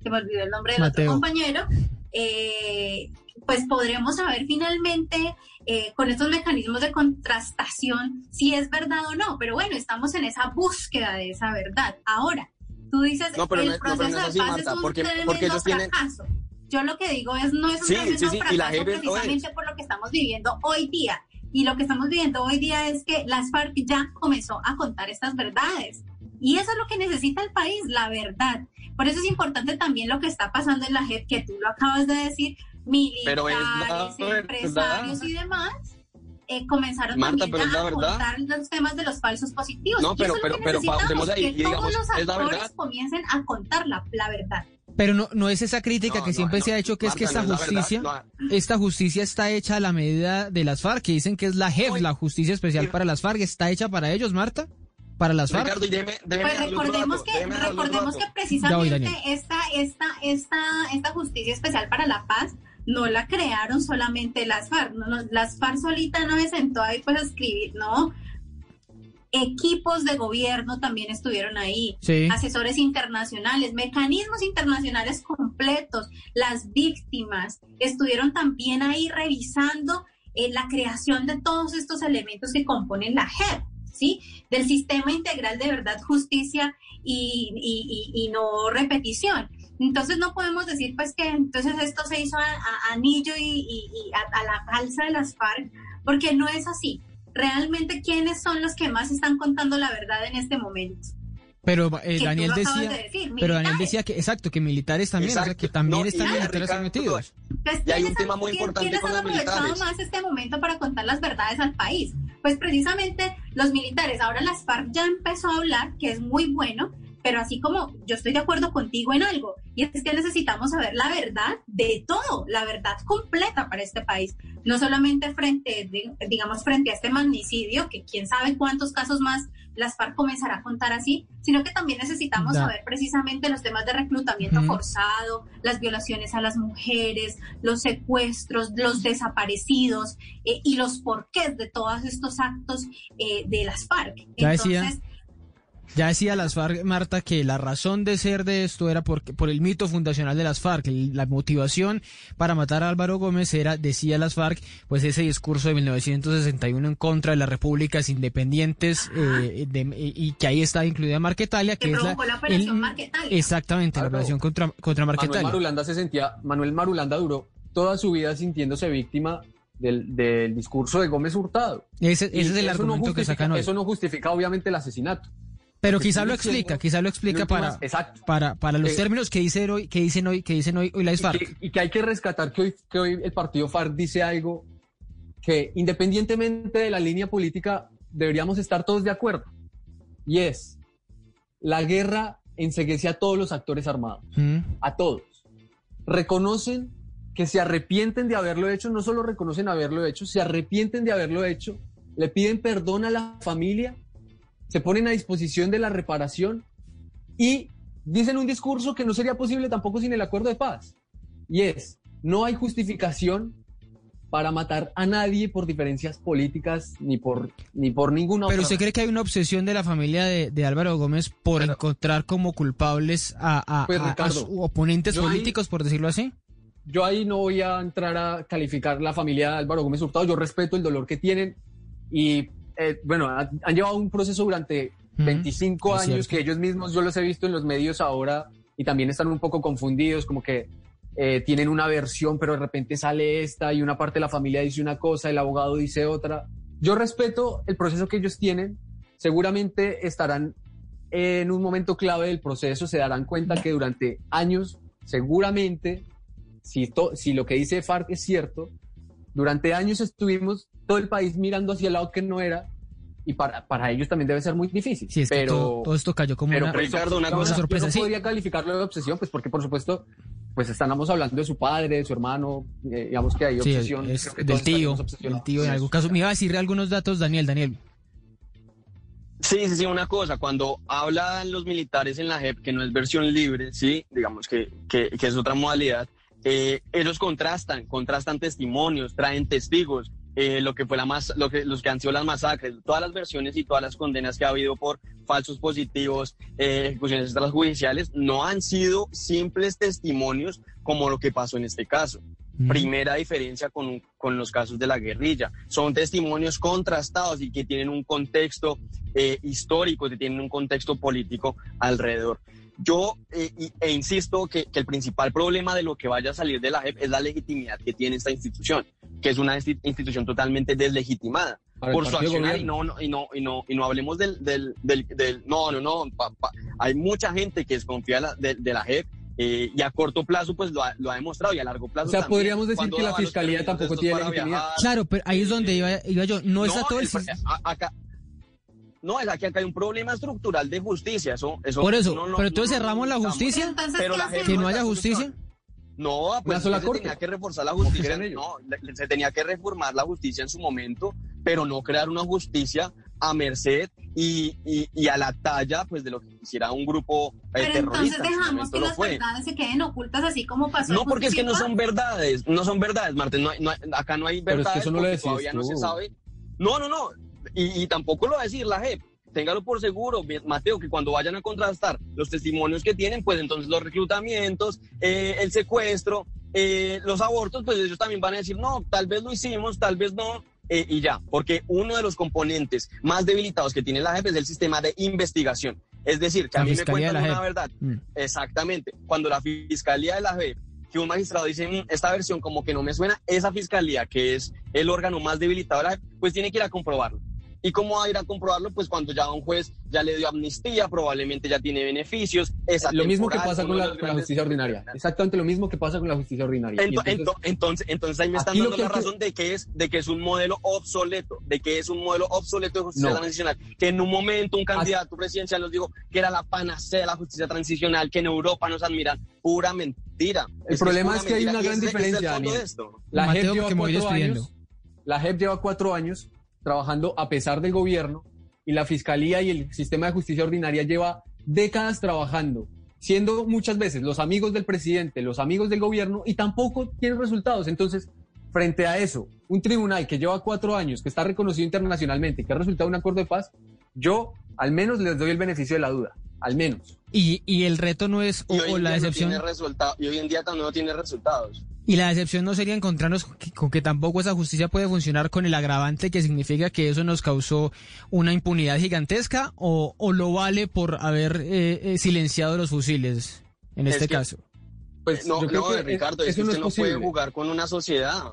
se me olvidó el nombre del Mateo. otro compañero, eh, pues podremos saber finalmente eh, con estos mecanismos de contrastación si es verdad o no. Pero bueno, estamos en esa búsqueda de esa verdad. Ahora, tú dices, No, pero el no es- no, pero proceso no es así, de paz Marta, es un porque- tremendo porque ellos tienen- fracaso. Yo lo que digo es, no es un Sí, sí, sí, y la fracaso es. precisamente por lo que estamos viviendo hoy día. Y lo que estamos viviendo hoy día es que las FARC ya comenzó a contar estas verdades. Y eso es lo que necesita el país, la verdad. Por eso es importante también lo que está pasando en la JEP, que tú lo acabas de decir, militares, verdad. empresarios y demás, eh, comenzaron Marta, también pero a contar los temas de los falsos positivos. No, Y pero- pero- pero necesitamos, pausemos ahí que digamos, todos los es la actores verdad. comiencen a contar la, la verdad. Pero no, no es esa crítica No, que no, siempre no, se ha hecho, que es que Marta, esta no es la verdad, justicia, esta justicia está hecha a la medida de las FARC, que dicen que es la JEF, la Justicia Especial para las FARC, ¿está hecha para ellos, Marta? ¿Para las FARC? Ricardo, y déjeme, déjeme Pues recordemos dato, que, recordemos que voy, precisamente Daniel. esta, esta, esta, esta justicia especial para la paz no la crearon solamente las FARC. No, las FARC solita no se sentó ahí pues a escribir, no. Equipos de gobierno también estuvieron ahí, Sí. asesores internacionales, mecanismos internacionales completos, las víctimas estuvieron también ahí revisando eh, la creación de todos estos elementos que componen la JEP, ¿sí? Del sistema integral de verdad, justicia y, y- y- y no repetición. Entonces no podemos decir pues que entonces esto se hizo a, a- anillo y, y- y a, a la calza de las FARC, porque no es así. Realmente, ¿quiénes son los que más están contando la verdad en este momento? Pero eh, Daniel decía, de decir, pero Daniel decía que, exacto, que militares también, o sea, que también No, están militares Ricardo, metidos. Pues, Y hay un ¿quiénes tema muy importante ¿quiénes con han los aprovechado militares. más este momento para contar las verdades al país? Pues precisamente los militares. Ahora las FARC ya empezó a hablar, que es muy bueno, pero así como yo estoy de acuerdo contigo en algo, y es que necesitamos saber la verdad de todo, la verdad completa para este país, no solamente frente, di- digamos, frente a este magnicidio, que quién sabe cuántos casos más las FARC comenzará a contar así, sino que también necesitamos saber precisamente los temas de reclutamiento forzado, las violaciones a las mujeres, los secuestros, los desaparecidos eh, y los porqués de todos estos actos eh, de las FARC. Ya decía- Entonces, Ya decía las FARC, Marta, que la razón de ser de esto era porque, por el mito fundacional de las FARC. el- La motivación para matar a Álvaro Gómez era, decía las FARC, pues ese discurso de 1961 en contra de las repúblicas independientes eh, de- y que ahí está incluida Marquetalia, que, que es la... provocó la operación el- Marquetalia. exactamente, la Claro. operación contra, contra Manuel Marquetalia. Marulanda se sentía, Manuel Marulanda duró toda su vida sintiéndose víctima del, del discurso de Gómez Hurtado. Ese, ese es el eso no argumento que sacan hoy. Eso no justifica obviamente el asesinato. Pero quizá lo diciendo, explica, quizá lo explica para, exacto. para, para los Eh, términos que dicen hoy, que dicen hoy, que dicen hoy, y FARC. que, y que hay que rescatar que hoy, que hoy el partido FARC dice algo que independientemente de la línea política deberíamos estar todos de acuerdo. Y es, la guerra enseguece a todos los actores armados, Mm. a todos. Reconocen que se arrepienten de haberlo hecho, no solo reconocen haberlo hecho, se arrepienten de haberlo hecho, le piden perdón a la familia, se ponen a disposición de la reparación y dicen un discurso que no sería posible tampoco sin el acuerdo de paz. Y es, no hay justificación para matar a nadie por diferencias políticas ni por, ni por ninguna Pero otra usted cree que hay una obsesión de la familia de, de Álvaro Gómez por encontrar como culpables a, a- Pues, a- a sus oponentes yo ahí- políticos, por decirlo así? Yo ahí no voy a entrar a calificar la familia de Álvaro Gómez Hurtado. Yo respeto el dolor que tienen y, eh, bueno, ha- han, llevado un proceso durante Ujú, 25 es años cierto. que ellos mismos, yo los he visto en los medios ahora y también están un poco confundidos, como que eh, tienen una versión, pero de repente sale esta y una parte de la familia dice una cosa, el abogado dice otra. Yo respeto el proceso que ellos tienen. Seguramente estarán en un momento clave del proceso, se darán cuenta que durante años, seguramente, si, to- si lo que dice FARC es cierto, durante años estuvimos todo el país mirando hacia el lado que no era y para, para ellos también debe ser muy difícil. Sí, es que pero, todo, todo esto cayó como pero una, Ricardo, una cosa, sorpresa. yo no Sí, podría calificarlo de obsesión, pues porque por supuesto, pues estamos hablando de su padre, de su hermano, eh, digamos que hay sí, obsesión. es creo que del tío, del tío en algún caso. Me iba a decir algunos datos, Daniel, Daniel. Sí, sí, sí, una cosa, cuando hablan los militares en la JEP, que no es versión libre, sí, digamos que, que, que es otra modalidad, eh, ellos contrastan, contrastan testimonios, traen testigos. Eh, lo que fue la mas lo que, los que han sido las masacres, todas las versiones y todas las condenas que ha habido por falsos positivos, eh, ejecuciones extrajudiciales, no han sido simples testimonios como lo que pasó en este caso. Primera diferencia con, con los casos de la guerrilla. Son testimonios contrastados y que tienen un contexto eh, histórico, que tienen un contexto político alrededor. Yo eh, e insisto que, que el principal problema de lo que vaya a salir de la JEP es la legitimidad que tiene esta institución, que es una insti- institución totalmente deslegitimada por su accionar y no, no, y no, y no, y no hablemos del, del, del, del- no, no, no, pa- pa- hay mucha gente que desconfía de la- de, de la JEP eh, y a corto plazo pues lo ha, lo ha demostrado y a largo plazo O sea, también. podríamos decir que la fiscalía tampoco tiene legitimidad. viajar, Claro, pero ahí es donde iba, iba yo. No, está todo el el a- acá, no, es que acá hay un problema estructural de justicia. Eso, eso Por eso, no lo- pero entonces no cerramos la justicia. Pero la gente Que no no haya justicia. No, pues sola se corte. tenía que reforzar la justicia. No, se tenía que reformar la justicia en su momento, pero no crear una justicia a merced y, y, y a la talla pues de lo que quisiera un grupo eh, Pero terrorista. entonces dejamos que las fue. verdades se queden ocultas así como pasó. No, porque es que no son verdades, no son verdades, Martín. No hay- no hay- acá no hay Pero es que verdades eso no lo porque decís todavía no tú. se sabe. No, no, no. Y, y tampoco lo va a decir la JEP. Téngalo por seguro, Mateo, que cuando vayan a contrastar los testimonios que tienen, pues entonces los reclutamientos, eh, el secuestro, eh, los abortos, pues ellos también van a decir, no, tal vez lo hicimos, tal vez no, eh, y ya. Porque uno de los componentes más debilitados que tiene la JEP es el sistema de investigación. Es decir, que La a mí me cuentan la una JEP. verdad. Mm. Exactamente. Cuando la Fiscalía de la JEP que un magistrado dice, "Mm, esta versión como que no me suena, esa fiscalía, que es el órgano más debilitado de la JEP, pues tiene que ir a comprobarlo. ¿Y cómo va a ir a comprobarlo? Pues cuando ya un juez ya le dio amnistía, probablemente ya tiene beneficios. Es Lo mismo que pasa con la, con la justicia ordinaria. Exactamente lo mismo que pasa con la justicia ordinaria. Ento- entonces- ento- entonces, entonces ahí me están dando que la hay que- razón de que es de que es un modelo obsoleto, de que es un modelo obsoleto de justicia No. transicional, que en un momento un candidato presidencial nos dijo que era la panacea de la justicia transicional, que en Europa nos admiran, pura mentira. El Es problema pura es que hay mentira, una gran es diferencia, Daniel. La Mateo, lleva porque me voy despidiendo. años. La JEP lleva cuatro años trabajando a pesar del gobierno y la fiscalía y el sistema de justicia ordinaria lleva décadas trabajando, siendo muchas veces los amigos del presidente, los amigos del gobierno y tampoco tienen resultados. Entonces, frente a eso, un tribunal que lleva cuatro años, que está reconocido internacionalmente, que ha resultado un acuerdo de paz, yo al menos les doy el beneficio de la duda, al menos. Y, y el reto no es, o, Y hoy en la día no decepción, tiene resultado- y hoy en día también no tiene resultados. Y la decepción no sería encontrarnos con que, con tampoco esa justicia puede funcionar con el agravante que significa que eso nos causó una impunidad gigantesca, o, o lo vale por haber eh, eh, silenciado los fusiles, en Es este que- caso. Pues no, yo creo no, que Ricardo, es eso que no usted es no puede posible. jugar con una sociedad.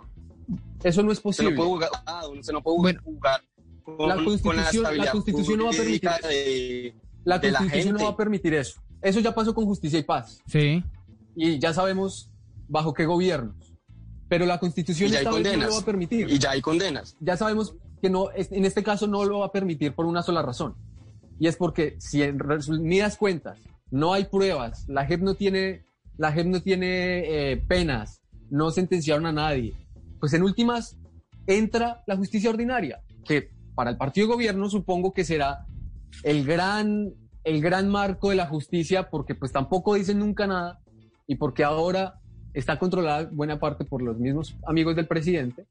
Eso no es Usted no posible. puede jugar, ah, usted no puede Bueno, jugar con, la con Constitución- la estabilidad Constitución no va a permitir de, La la Constitución no va a permitir eso. Eso ya pasó con Justicia y Paz. Sí. Y ya sabemos bajo qué gobiernos. Pero la Constitución esta vez no lo va a permitir. Y ya hay condenas. Ya sabemos que no, en este caso no lo va a permitir por una sola razón. Y es porque si en resumidas cuentas no hay pruebas, la JEP no tiene, la JEP no tiene eh, penas, no sentenciaron a nadie, pues en últimas entra la justicia ordinaria, que para el partido de gobierno supongo que será el gran, el gran marco de la justicia, porque pues tampoco dicen nunca nada y porque ahora está controlada buena parte por los mismos amigos del presidente,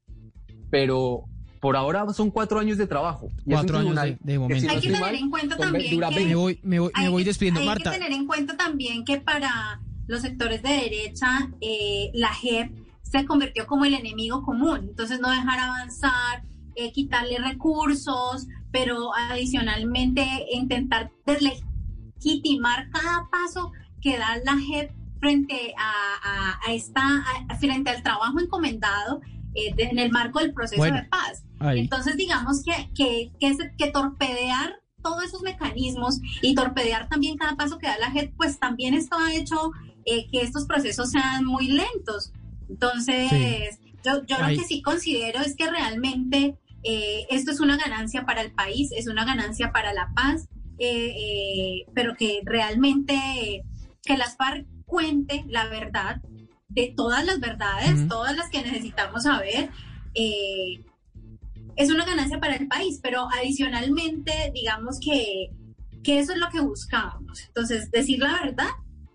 pero por ahora son cuatro años de trabajo. Y Cuatro años de- de momento. que, si no Hay que tener en cuenta también dura que- 20. Me voy, me voy, me Hay voy despidiendo. hay Marta, que tener en cuenta también que para los sectores de derecha, eh, la JEP se convirtió como el enemigo común. Entonces, no dejar avanzar, eh, quitarle recursos, pero adicionalmente intentar deslegitimar cada paso que da la JEP frente a, a- a esta, a- frente al trabajo encomendado eh, de- en el marco del proceso Bueno, de paz. ahí. Entonces, digamos que, que, que, que torpedear todos esos mecanismos y torpedear también cada paso que da la JEP, pues también esto ha hecho eh, que estos procesos sean muy lentos. Entonces, yo, yo Ahí. lo que sí considero es que realmente eh, esto es una ganancia para el país, es una ganancia para la paz, eh, eh, pero que realmente que las FARC cuente la verdad de todas las verdades, todas las que necesitamos saber. eh, es una ganancia para el país, pero adicionalmente, digamos que, que eso es lo que buscábamos. Entonces, decir la verdad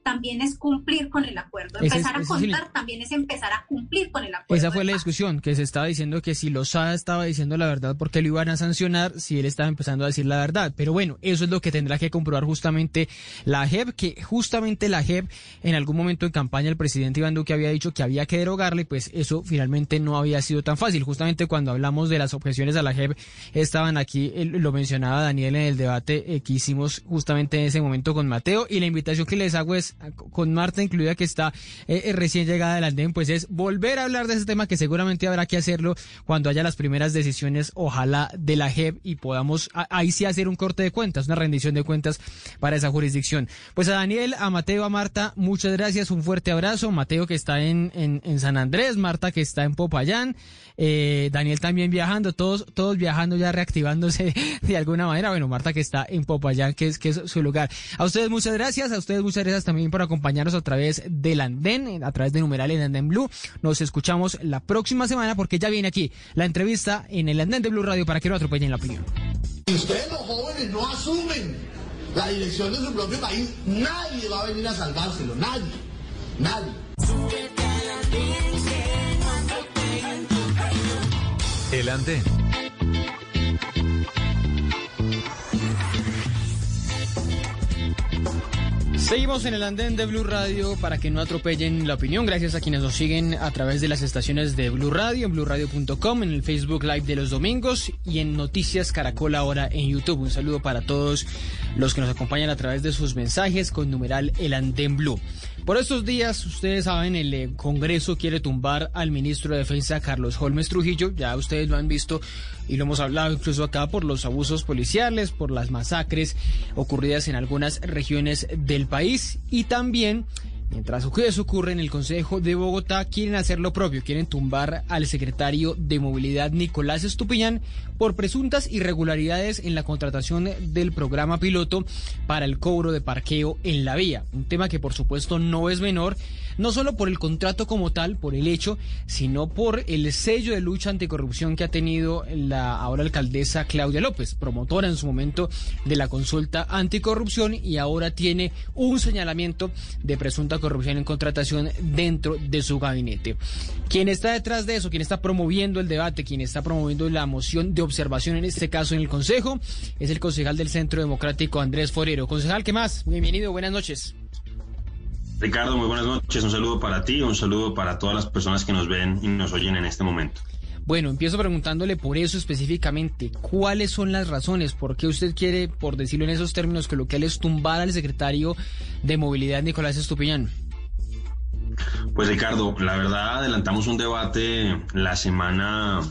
también es cumplir con el acuerdo. Es- Empezar a contar también es empezar a cumplir con el acuerdo. Esa fue la paz. discusión, que se estaba diciendo que si Lozada estaba diciendo la verdad, ¿por qué lo iban a sancionar si él estaba empezando a decir la verdad? Pero bueno, eso es lo que tendrá que comprobar justamente la JEP, que justamente la JEP en algún momento en campaña el presidente Iván Duque había dicho que había que derogarle, pues eso finalmente no había sido tan fácil. Justamente cuando hablamos de las objeciones a la JEP, estaban aquí, lo mencionaba Daniel en el debate eh, que hicimos justamente en ese momento con Mateo, y la invitación que les hago es, con Marta incluida que está eh, eh, recién llegada del andén, pues es volver a hablar de ese tema que seguramente habrá que hacerlo cuando haya las primeras decisiones, ojalá de la JEP y podamos ahí sí hacer un corte de cuentas, una rendición de cuentas para esa jurisdicción. Pues a Daniel, a Mateo, a Marta, muchas gracias, un fuerte abrazo. Mateo que está en, en, en San Andrés, Marta que está en Popayán, eh, Daniel también viajando, todos, todos viajando ya reactivándose [LAUGHS] de alguna manera. Bueno, Marta que está en Popayán, que es, que es su lugar. A ustedes muchas gracias, a ustedes muchas gracias también por acompañarnos a través del Andén, a través de numeral en Andén Blue. Nos escuchamos la próxima semana porque ya viene aquí la entrevista en el Andén de Blue Radio para que no atropellen la opinión. Si ustedes los jóvenes no asumen la dirección de su propio país, nadie va a venir a salvárselo, nadie, nadie. El andén. Seguimos en el andén de Blue Radio para que no atropellen la opinión. Gracias a quienes nos siguen a través de las estaciones de Blue Radio, en bluradio.com, en el Facebook Live de los domingos y en Noticias Caracol ahora en YouTube. Un saludo para todos los que nos acompañan a través de sus mensajes con numeral El Andén Blue. Por estos días, ustedes saben, el eh, Congreso quiere tumbar al ministro de Defensa Carlos Holmes Trujillo. Ya ustedes lo han visto y lo hemos hablado incluso acá por los abusos policiales, por las masacres ocurridas en algunas regiones del país y también Mientras eso ocurre en el Consejo de Bogotá, quieren hacer lo propio, quieren tumbar al secretario de Movilidad Nicolás Estupiñán por presuntas irregularidades en la contratación del programa piloto para el cobro de parqueo en la vía. Un tema que por supuesto no es menor, no solo por el contrato como tal, por el hecho, sino por el sello de lucha anticorrupción que ha tenido la ahora alcaldesa Claudia López, promotora en su momento de la consulta anticorrupción y ahora tiene un señalamiento de presunta corrupción en contratación dentro de su gabinete. Quien está detrás de eso, quien está promoviendo el debate, quien está promoviendo la moción de observación en este caso en el Consejo, es el concejal del Centro Democrático Andrés Forero. Concejal, ¿qué más? Bienvenido, buenas noches. Ricardo, muy buenas noches. Un saludo para ti, un saludo para todas las personas que nos ven y nos oyen en este momento. Bueno, empiezo preguntándole por eso específicamente. ¿Cuáles son las razones? ¿Por qué usted quiere, por decirlo en esos términos, que lo que él es tumbar al secretario de Movilidad, Nicolás Estupiñán? Pues Ricardo, la verdad adelantamos un debate la semana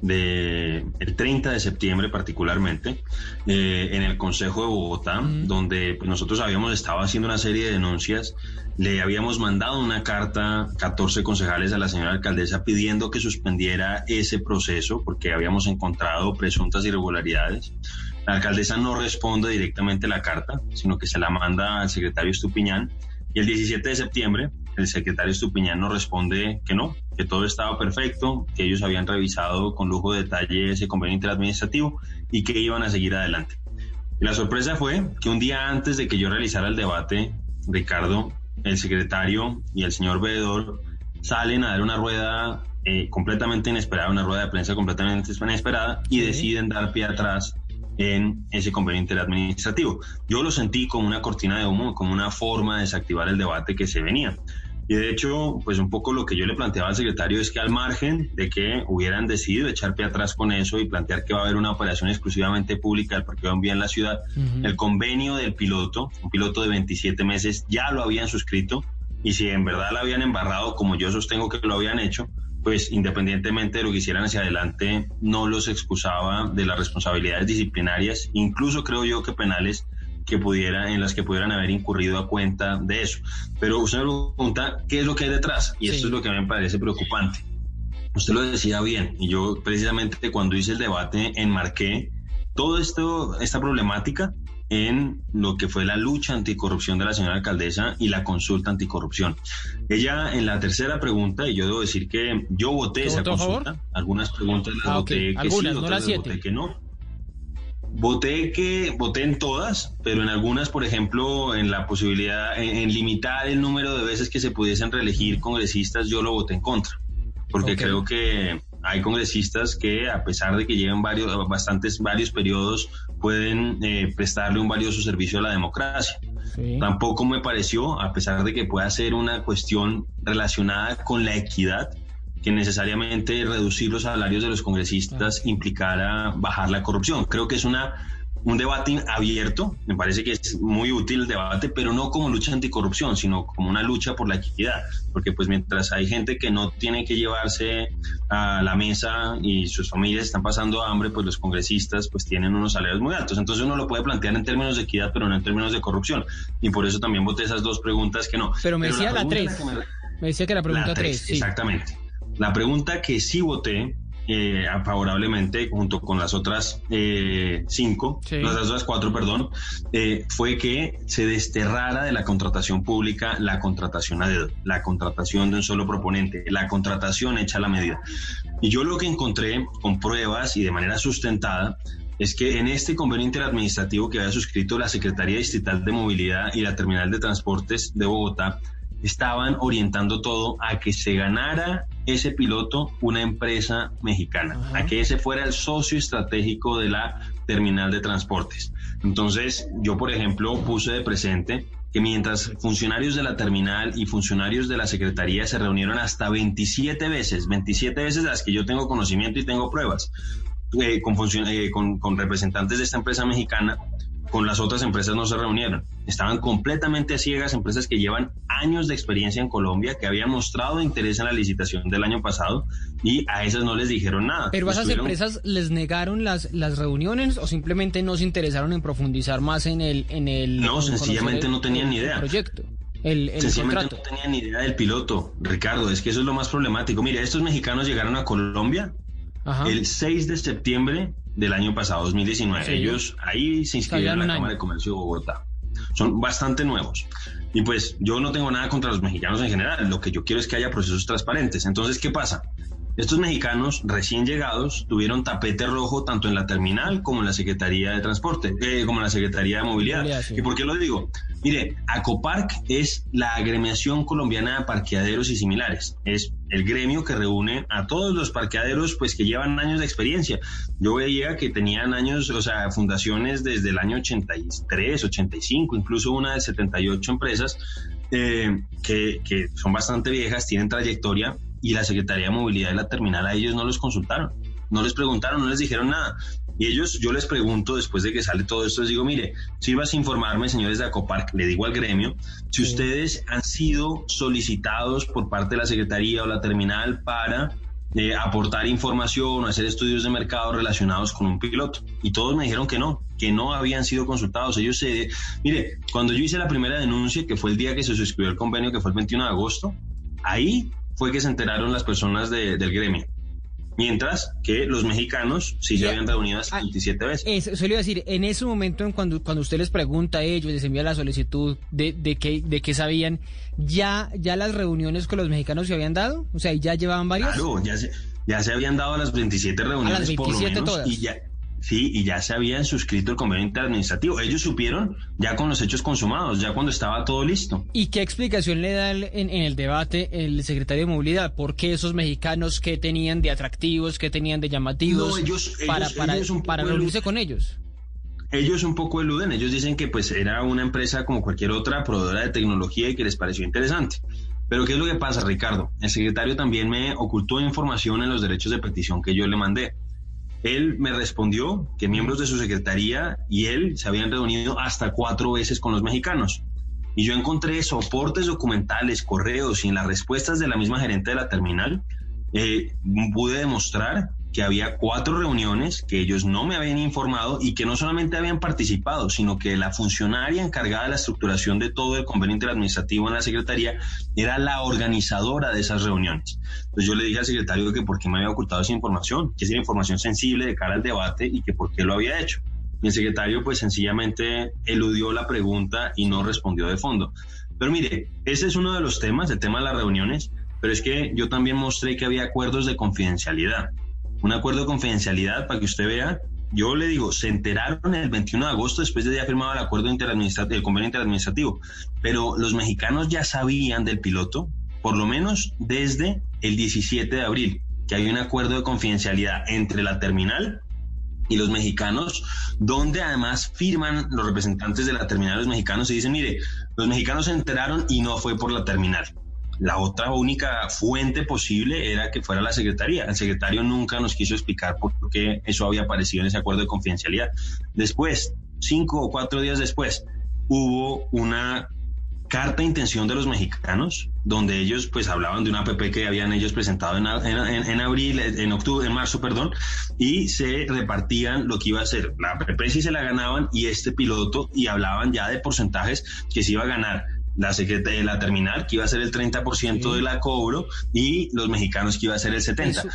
de el 30 de septiembre particularmente eh, en el Consejo de Bogotá, donde pues, nosotros habíamos estado haciendo una serie de denuncias, le habíamos mandado una carta 14 concejales a la señora alcaldesa pidiendo que suspendiera ese proceso porque habíamos encontrado presuntas irregularidades. La alcaldesa no responde directamente la carta, sino que se la manda al secretario Estupiñán y el 17 de septiembre el secretario Estupiñán nos responde que no, que todo estaba perfecto, que ellos habían revisado con lujo de detalle ese convenio interadministrativo y que iban a seguir adelante. Y la sorpresa fue que un día antes de que yo realizara el debate, Ricardo, el secretario y el señor veedor salen a dar una rueda eh, completamente inesperada, una rueda de prensa completamente inesperada y deciden dar pie atrás en ese convenio interadministrativo. Yo lo sentí como una cortina de humo, como una forma de desactivar el debate que se venía. Y de hecho, pues un poco lo que yo le planteaba al secretario es que al margen de que hubieran decidido echar pie atrás con eso y plantear que va a haber una operación exclusivamente pública del parqueo en vía en la ciudad, el convenio del piloto, un piloto de 27 meses, ya lo habían suscrito. Y si en verdad lo habían embarrado como yo sostengo que lo habían hecho, pues independientemente de lo que hicieran hacia adelante, no los excusaba de las responsabilidades disciplinarias, incluso creo yo que penales que pudiera, en las que pudieran haber incurrido a cuenta de eso. Pero usted me pregunta, ¿qué es lo que hay detrás? Y esto es lo que a mí me parece preocupante. Usted lo decía bien, y yo precisamente cuando hice el debate enmarqué todo esto, esta problemática en lo que fue la lucha anticorrupción de la señora alcaldesa y la consulta anticorrupción. Ella en la tercera pregunta, y yo debo decir que yo voté esa consulta, algunas preguntas las Ah, voté que Algunas, sí, no otras las las voté que no. Voté que voté en todas, pero en algunas, por ejemplo, en la posibilidad, en, en limitar el número de veces que se pudiesen reelegir congresistas, yo lo voté en contra, porque creo que hay congresistas que, a pesar de que lleven varios, bastantes, varios periodos, pueden eh, prestarle un valioso servicio a la democracia. Tampoco me pareció, a pesar de que pueda ser una cuestión relacionada con la equidad, que necesariamente reducir los salarios de los congresistas implicara bajar la corrupción. Creo que es una un debate abierto, me parece que es muy útil el debate, pero no como lucha anticorrupción, sino como una lucha por la equidad, porque pues mientras hay gente que no tiene que llevarse a la mesa y sus familias están pasando hambre, pues los congresistas pues tienen unos salarios muy altos. Entonces uno lo puede plantear en términos de equidad, pero no en términos de corrupción. Y por eso también voté esas dos preguntas que no. Pero me decía la pregunta 3. que me- Me decía que la pregunta la 3. tres, Exactamente. La pregunta que sí voté eh, favorablemente, junto con las otras eh, cinco, Sí. las otras cuatro, perdón, eh, fue que se desterrara de la contratación pública la contratación a dedo, la contratación de un solo proponente, la contratación hecha a la medida. Y yo lo que encontré con pruebas y de manera sustentada es que en este convenio interadministrativo que había suscrito la Secretaría Distrital de Movilidad y la Terminal de Transportes de Bogotá, estaban orientando todo a que se ganara ese piloto una empresa mexicana, a que ese fuera el socio estratégico de la terminal de transportes. Entonces, yo, por ejemplo, puse de presente que mientras funcionarios de la terminal y funcionarios de la secretaría se reunieron hasta 27 veces, 27 veces de las que yo tengo conocimiento y tengo pruebas, eh, con, eh, con, con representantes de esta empresa mexicana, con las otras empresas no se reunieron. Estaban completamente ciegas, empresas que llevan años de experiencia en Colombia, que habían mostrado interés en la licitación del año pasado y a esas no les dijeron nada. Pero a esas Estuvieron- empresas les negaron las, las reuniones o simplemente no se interesaron en profundizar más en el en el No, en sencillamente no tenían ni idea. proyecto, el, el Sencillamente contrato. no tenían ni idea del piloto, Ricardo. Es que eso es lo más problemático. Mire, estos mexicanos llegaron a Colombia Ajá. el 6 de septiembre del año pasado, 2019. Sí. Ellos ahí se inscribieron en la. Cámara de Comercio de Bogotá. Son bastante nuevos. Y pues yo no tengo nada contra los mexicanos en general. Lo que yo quiero es que haya procesos transparentes. Entonces, ¿qué pasa? Estos mexicanos recién llegados tuvieron tapete rojo tanto en la terminal como en la Secretaría de Transporte, eh, como en la Secretaría de Movilidad. Movilidad, sí. ¿Y por qué lo digo? Mire, Acopark es la agremiación colombiana de parqueaderos y similares. Es el gremio que reúne a todos los parqueaderos pues que llevan años de experiencia. Yo veía que tenían años, o sea, fundaciones desde el año 83, 85, incluso una de 78 empresas eh, que, que son bastante viejas, tienen trayectoria y la Secretaría de Movilidad de la terminal a ellos no los consultaron, no les preguntaron, no les dijeron nada. Y ellos, yo les pregunto después de que sale todo esto, les digo, mire, sirvas a informarme, señores de Acopark, le digo al gremio, si ustedes han sido solicitados por parte de la Secretaría o la terminal para eh, aportar información o hacer estudios de mercado relacionados con un piloto. Y todos me dijeron que no, que no habían sido consultados. Ellos se... Mire, cuando yo hice la primera denuncia, que fue el día que se suscribió el convenio, que fue el 21 de agosto, ahí fue que se enteraron las personas de- del gremio. Mientras que los mexicanos sí se habían reunido hasta 27 veces. Eso, eso le iba a decir, en ese momento en cuando, cuando usted les pregunta a ellos, les envía la solicitud de, de qué de qué sabían, ¿ya, ¿ya las reuniones con los mexicanos se habían dado? O sea, ¿ya llevaban varios? Claro, ya se, ya se habían dado las 27 reuniones las por lo 27 menos todas. y ya sí, y ya se habían suscrito el convenio interadministrativo. Ellos supieron ya con los hechos consumados, ya cuando estaba todo listo. ¿Y qué explicación le da el- en, en el debate el secretario de Movilidad? ¿Por qué esos mexicanos qué tenían de atractivos, qué tenían de llamativos No, ellos- para, ellos- para, ellos para reunirse con ellos? Ellos un poco eluden, ellos dicen que pues era una empresa como cualquier otra proveedora de tecnología y que les pareció interesante. Pero ¿qué es lo que pasa, Ricardo? El secretario también me ocultó información en los derechos de petición que yo le mandé. Él me respondió que miembros de su secretaría y él se habían reunido hasta cuatro veces con los mexicanos. Y yo encontré soportes documentales, correos y en las respuestas de la misma gerente de la terminal, eh, pude demostrar que había cuatro reuniones que ellos no me habían informado y que no solamente habían participado, sino que la funcionaria encargada de la estructuración de todo el convenio interadministrativo en la Secretaría era la organizadora de esas reuniones. Entonces yo le dije al secretario que por qué me había ocultado esa información, que era información sensible de cara al debate y que por qué lo había hecho. Y el secretario pues sencillamente eludió la pregunta y no respondió de fondo. Pero mire, ese es uno de los temas, el tema de las reuniones, pero es que yo también mostré que había acuerdos de confidencialidad. Un acuerdo de confidencialidad para que usted vea yo le digo, se enteraron el 21 de agosto después de haber firmado el acuerdo interadministrativo, el convenio interadministrativo, pero los mexicanos ya sabían del piloto, por lo menos desde el 17 de abril, que hay un acuerdo de confidencialidad entre la terminal y los mexicanos, donde además firman los representantes de la terminal los mexicanos y dicen, mire, los mexicanos se enteraron y no fue por la terminal. La otra única fuente posible era que fuera la secretaría. El secretario nunca nos quiso explicar por qué eso había aparecido en ese acuerdo de confidencialidad. Después, cinco o cuatro días después, hubo una carta de intención de los mexicanos, donde ellos pues hablaban de una APP que habían ellos presentado en, en, en, abril, en octubre, en marzo, perdón, y se repartían lo que iba a ser. La APP si se la ganaban y este piloto, y hablaban ya de porcentajes que se iba a ganar la secretaria de la terminal, que iba a ser el 30% sí. de la cobro, y los mexicanos que iba a ser el 70%. Eso.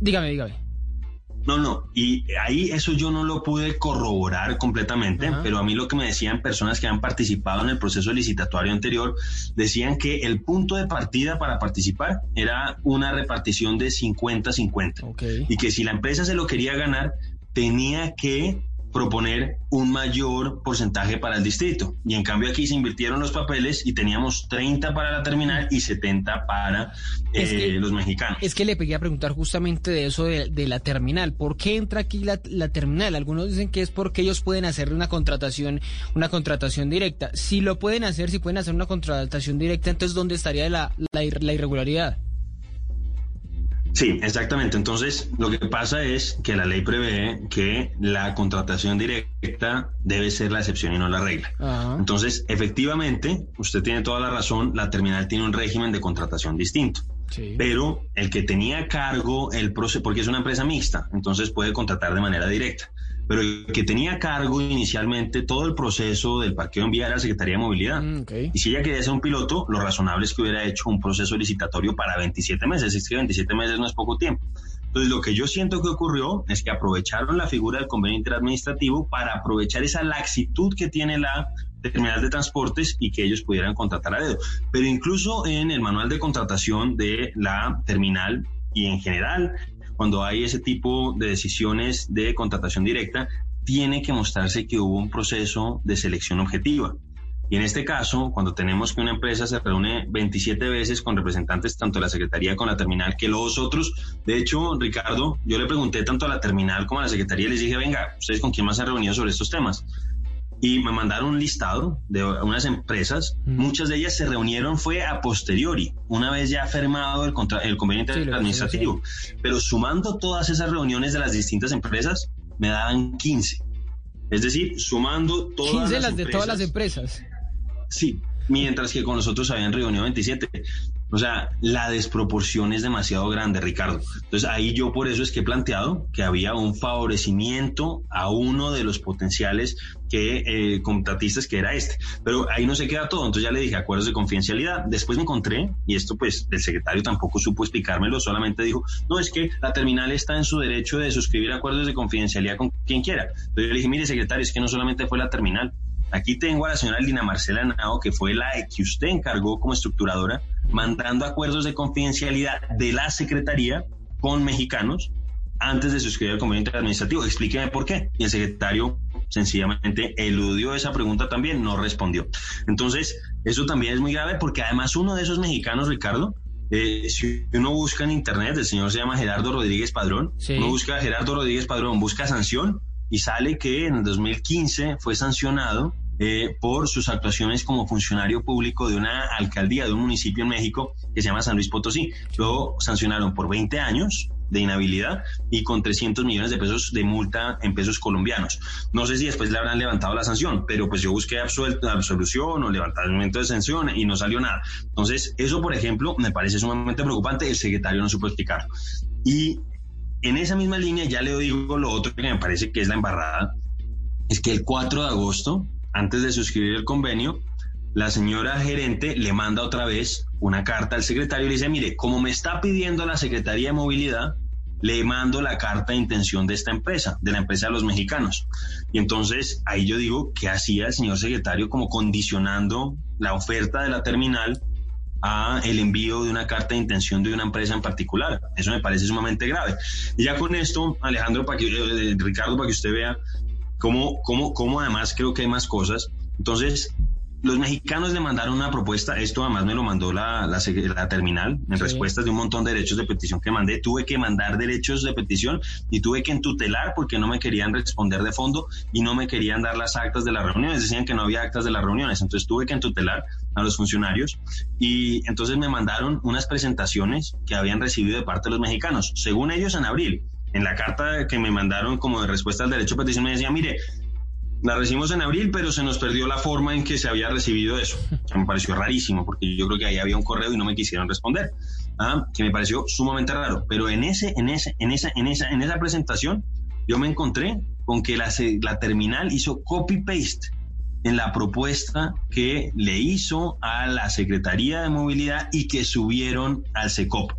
Dígame, dígame. No, no, y ahí eso yo no lo pude corroborar completamente, Ajá. pero a mí lo que me decían personas que han participado en el proceso licitatorio anterior, decían que el punto de partida para participar era una repartición de 50-50 okay. y que si la empresa se lo quería ganar, tenía que proponer un mayor porcentaje para el distrito. Y en cambio aquí se invirtieron los papeles y teníamos 30 para la terminal y 70 para eh, que, los mexicanos. Es que le pegué a preguntar justamente de eso de, de la terminal. ¿Por qué entra aquí la, la, terminal? Algunos dicen que es porque ellos pueden hacer una contratación, una contratación directa. Si lo pueden hacer, si pueden hacer una contratación directa, entonces ¿dónde estaría la, la, la irregularidad? Sí, exactamente. Entonces, lo que pasa es que la ley prevé que la contratación directa debe ser la excepción y no la regla. Ajá. Entonces, efectivamente, usted tiene toda la razón, la terminal tiene un régimen de contratación distinto. Sí. Pero el que tenía cargo el proceso, porque es una empresa mixta, entonces puede contratar de manera directa. Pero el que tenía cargo inicialmente todo el proceso del parqueo en vía era la Secretaría de Movilidad. Mm, okay. Y si ella quería ser un piloto, lo razonable es que hubiera hecho un proceso licitatorio para 27 meses. Es que 27 meses no es poco tiempo. Entonces, lo que yo siento que ocurrió es que aprovecharon la figura del convenio interadministrativo para aprovechar esa laxitud que tiene la terminal de transportes y que ellos pudieran contratar a dedo. Pero incluso en el manual de contratación de la terminal y en general cuando hay ese tipo de decisiones de contratación directa, tiene que mostrarse que hubo un proceso de selección objetiva. Y en este caso, cuando tenemos que una empresa se reúne 27 veces con representantes tanto de la Secretaría como la terminal que los otros, de hecho, Ricardo, yo le pregunté tanto a la terminal como a la Secretaría les dije, venga, ¿ustedes con quién más se han reunido sobre estos temas? Y me mandaron un listado de unas empresas. Mm. Muchas de ellas se reunieron fue a posteriori, una vez ya firmado el, contra, el convenio sí, administrativo. Sí. Pero sumando todas esas reuniones de las distintas empresas, me daban 15. Es decir, sumando todas 15 las, las empresas, de todas las empresas. Sí, mientras que con nosotros habían reunido 27. O sea, la desproporción es demasiado grande, Ricardo. Entonces ahí yo por eso es que he planteado que había un favorecimiento a uno de los potenciales que eh, contratistas que era este. Pero ahí no se queda todo. Entonces ya le dije acuerdos de confidencialidad. Después me encontré, y esto pues el secretario tampoco supo explicármelo, solamente dijo, no, es que la terminal está en su derecho de suscribir acuerdos de confidencialidad con quien quiera. Entonces yo le dije, mire secretario, es que no solamente fue la terminal, Aquí tengo a la señora Lina Marcela Nao, que fue la que usted encargó como estructuradora, mandando acuerdos de confidencialidad de la Secretaría con mexicanos antes de suscribir el convenio administrativo. Explíqueme por qué. Y el secretario sencillamente eludió esa pregunta también, no respondió. Entonces, eso también es muy grave porque además uno de esos mexicanos, Ricardo, eh, si uno busca en internet, el señor se llama Gerardo Rodríguez Padrón, sí. uno busca Gerardo Rodríguez Padrón, busca sanción y sale que en el 2015 fue sancionado eh, por sus actuaciones como funcionario público de una alcaldía de un municipio en México que se llama San Luis Potosí. Lo sancionaron por 20 años de inhabilidad y con 300 millones de pesos de multa en pesos colombianos. No sé si después le habrán levantado la sanción, pero pues yo busqué absuelto, absolución o levantamiento de sanción y no salió nada. Entonces, eso, por ejemplo, me parece sumamente preocupante. El secretario no supo explicarlo. Y en esa misma línea ya le digo lo otro que me parece que es la embarrada, es que el 4 de agosto, antes de suscribir el convenio, la señora gerente le manda otra vez una carta al secretario y le dice, mire, como me está pidiendo la Secretaría de Movilidad, le mando la carta de intención de esta empresa, de la empresa de los mexicanos. Y entonces ahí yo digo, ¿qué hacía el señor secretario como condicionando la oferta de la terminal a el envío de una carta de intención de una empresa en particular. Eso me parece sumamente grave. Y ya con esto, Alejandro, para que, eh, Ricardo, para que usted vea cómo, cómo, cómo además creo que hay más cosas. Entonces, los mexicanos le mandaron una propuesta, esto además me lo mandó la, la, la terminal, en Sí. respuestas de un montón de derechos de petición que mandé. Tuve que mandar derechos de petición y tuve que entutelar porque no me querían responder de fondo y no me querían dar las actas de las reuniones. Decían que no había actas de las reuniones. Entonces tuve que entutelar a los funcionarios y entonces me mandaron unas presentaciones que habían recibido de parte de los mexicanos. Según ellos, en abril. En la carta que me mandaron como de respuesta al derecho de petición me decía, mire, la recibimos en abril, pero se nos perdió la forma en que se había recibido eso. Me pareció rarísimo, porque yo creo que ahí había un correo y no me quisieron responder. Ah, que me pareció sumamente raro. Pero en ese, en ese, en esa, en esa, en esa presentación, yo me encontré con que la, la terminal hizo copy paste en la propuesta que le hizo a la Secretaría de Movilidad y que subieron al SECOP.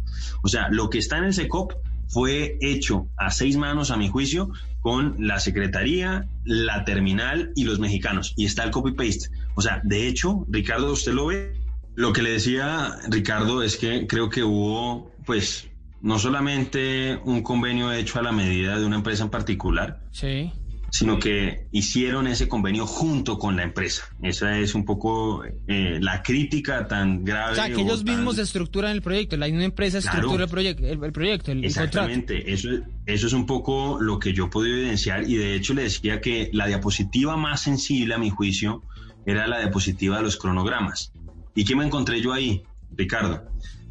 O sea, lo que está en el SECOP fue hecho a seis manos, a mi juicio, con la Secretaría, la terminal y los mexicanos. Y está el copy-paste. O sea, de hecho, Ricardo, usted lo ve. Lo que le decía Ricardo es que creo que hubo, pues, no solamente un convenio hecho a la medida de una empresa en particular, Sí. Sino que hicieron ese convenio junto con la empresa. Esa es un poco eh, la crítica tan grave. O sea, que o ellos tan- mismos estructuran el proyecto, la misma empresa Claro. estructura el, proyecto, el, el proyecto, el, el contrato. Exactamente, eso, es- eso es un poco lo que yo he podido evidenciar y de hecho le decía que la diapositiva más sensible a mi juicio era la diapositiva de los cronogramas. ¿Y qué me encontré yo ahí, Ricardo?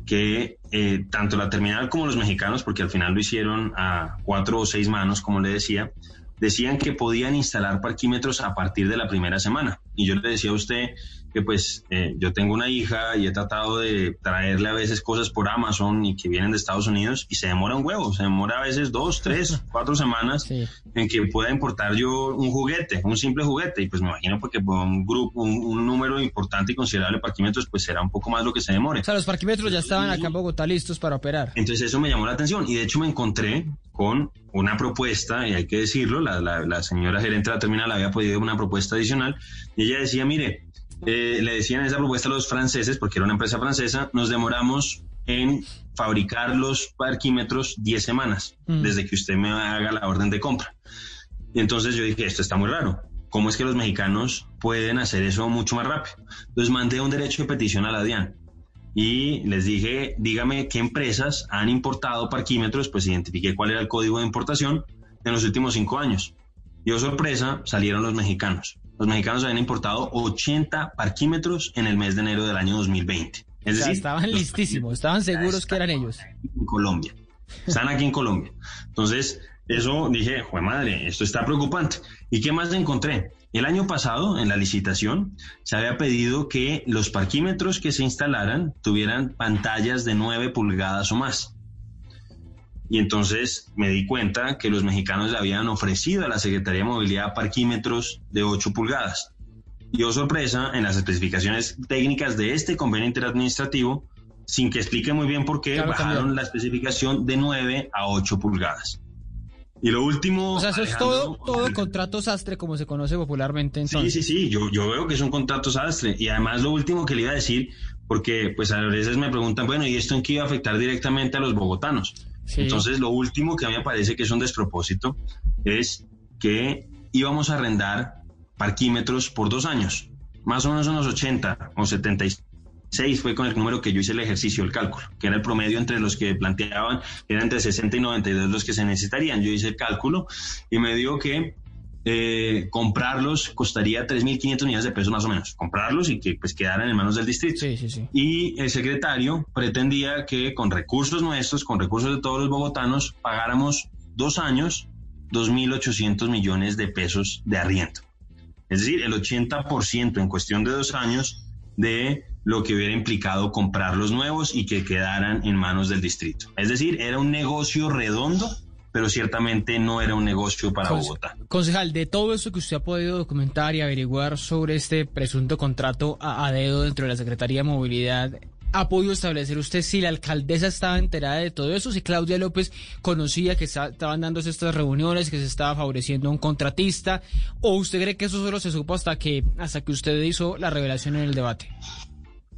Que eh, tanto la terminal como los mexicanos, porque al final lo hicieron a cuatro o seis manos, como le decía, decían que podían instalar parquímetros a partir de la primera semana. Y yo le decía a usted que pues eh, yo tengo una hija y he tratado de traerle a veces cosas por Amazon y que vienen de Estados Unidos y se demora un huevo, se demora a veces dos, tres, [LAUGHS] cuatro semanas en que pueda importar yo un juguete, un simple juguete. Y pues me imagino porque por un grupo, un, un número importante y considerable de parquímetros, pues será un poco más lo que se demore. O sea, los parquímetros ya estaban acá en Bogotá listos para operar. Entonces eso me llamó la atención y de hecho me encontré con una propuesta, y hay que decirlo, la, la- la señora gerente de la terminal había pedido una propuesta adicional y ella decía, mire, eh, le decían esa propuesta a los franceses, porque era una empresa francesa, nos demoramos en fabricar los parquímetros 10 semanas Mm. desde que usted me haga la orden de compra. Y entonces yo dije, esto está muy raro. ¿Cómo es que los mexicanos pueden hacer eso mucho más rápido? Entonces mandé un derecho de petición a la DIAN y les dije, dígame qué empresas han importado parquímetros, pues identifiqué cuál era el código de importación en los últimos cinco años. Y oh sorpresa, salieron los mexicanos. Los mexicanos habían importado 80 parquímetros en el mes de enero del año 2020. Es o sea, decir, estaban listísimos, estaban seguros que eran ellos. en Colombia. Están aquí en Colombia. Entonces, eso dije, jue madre, esto está preocupante. ¿Y qué más encontré? El año pasado, en la licitación, se había pedido que los parquímetros que se instalaran tuvieran pantallas de 9 pulgadas o más. Y entonces me di cuenta que los mexicanos le habían ofrecido a la Secretaría de Movilidad parquímetros de 8 pulgadas. Y oh sorpresa, en las especificaciones técnicas de este convenio interadministrativo, sin que explique muy bien por qué, Claro, bajaron la especificación de 9 a 8 pulgadas. Y lo último... O sea, eso es todo, todo contrato sastre, como se conoce popularmente entonces. Sí, sí, sí, yo, yo veo que es un contrato sastre. Y además lo último que le iba a decir, porque pues a veces me preguntan, bueno, ¿y esto en qué iba a afectar directamente a los bogotanos? Entonces lo último que a mí me parece que es un despropósito es que íbamos a arrendar parquímetros por dos años, más o menos unos 80 o 76 fue con el número que yo hice el ejercicio, el cálculo, que era el promedio entre los que planteaban, era entre 60 y 92 los que se necesitarían. Yo hice el cálculo y me dio que eh, comprarlos costaría 3.500 millones de pesos más o menos. Comprarlos y que pues quedaran en manos del distrito. Y el secretario pretendía que con recursos nuestros, con recursos de todos los bogotanos, pagáramos dos años 2.800 millones de pesos de arriendo. Es decir, el 80% en cuestión de dos años de lo que hubiera implicado comprar los nuevos y que quedaran en manos del distrito. Es decir, era un negocio redondo, pero ciertamente no era un negocio para Conce- Bogotá. Concejal, de todo eso que usted ha podido documentar y averiguar sobre este presunto contrato a, a dedo dentro de la Secretaría de Movilidad, ¿ha podido establecer usted si la alcaldesa estaba enterada de todo eso? Si Claudia López conocía que esta- estaban dándose estas reuniones, que se estaba favoreciendo a un contratista? ¿O usted cree que eso solo se supo hasta que, hasta que usted hizo la revelación en el debate?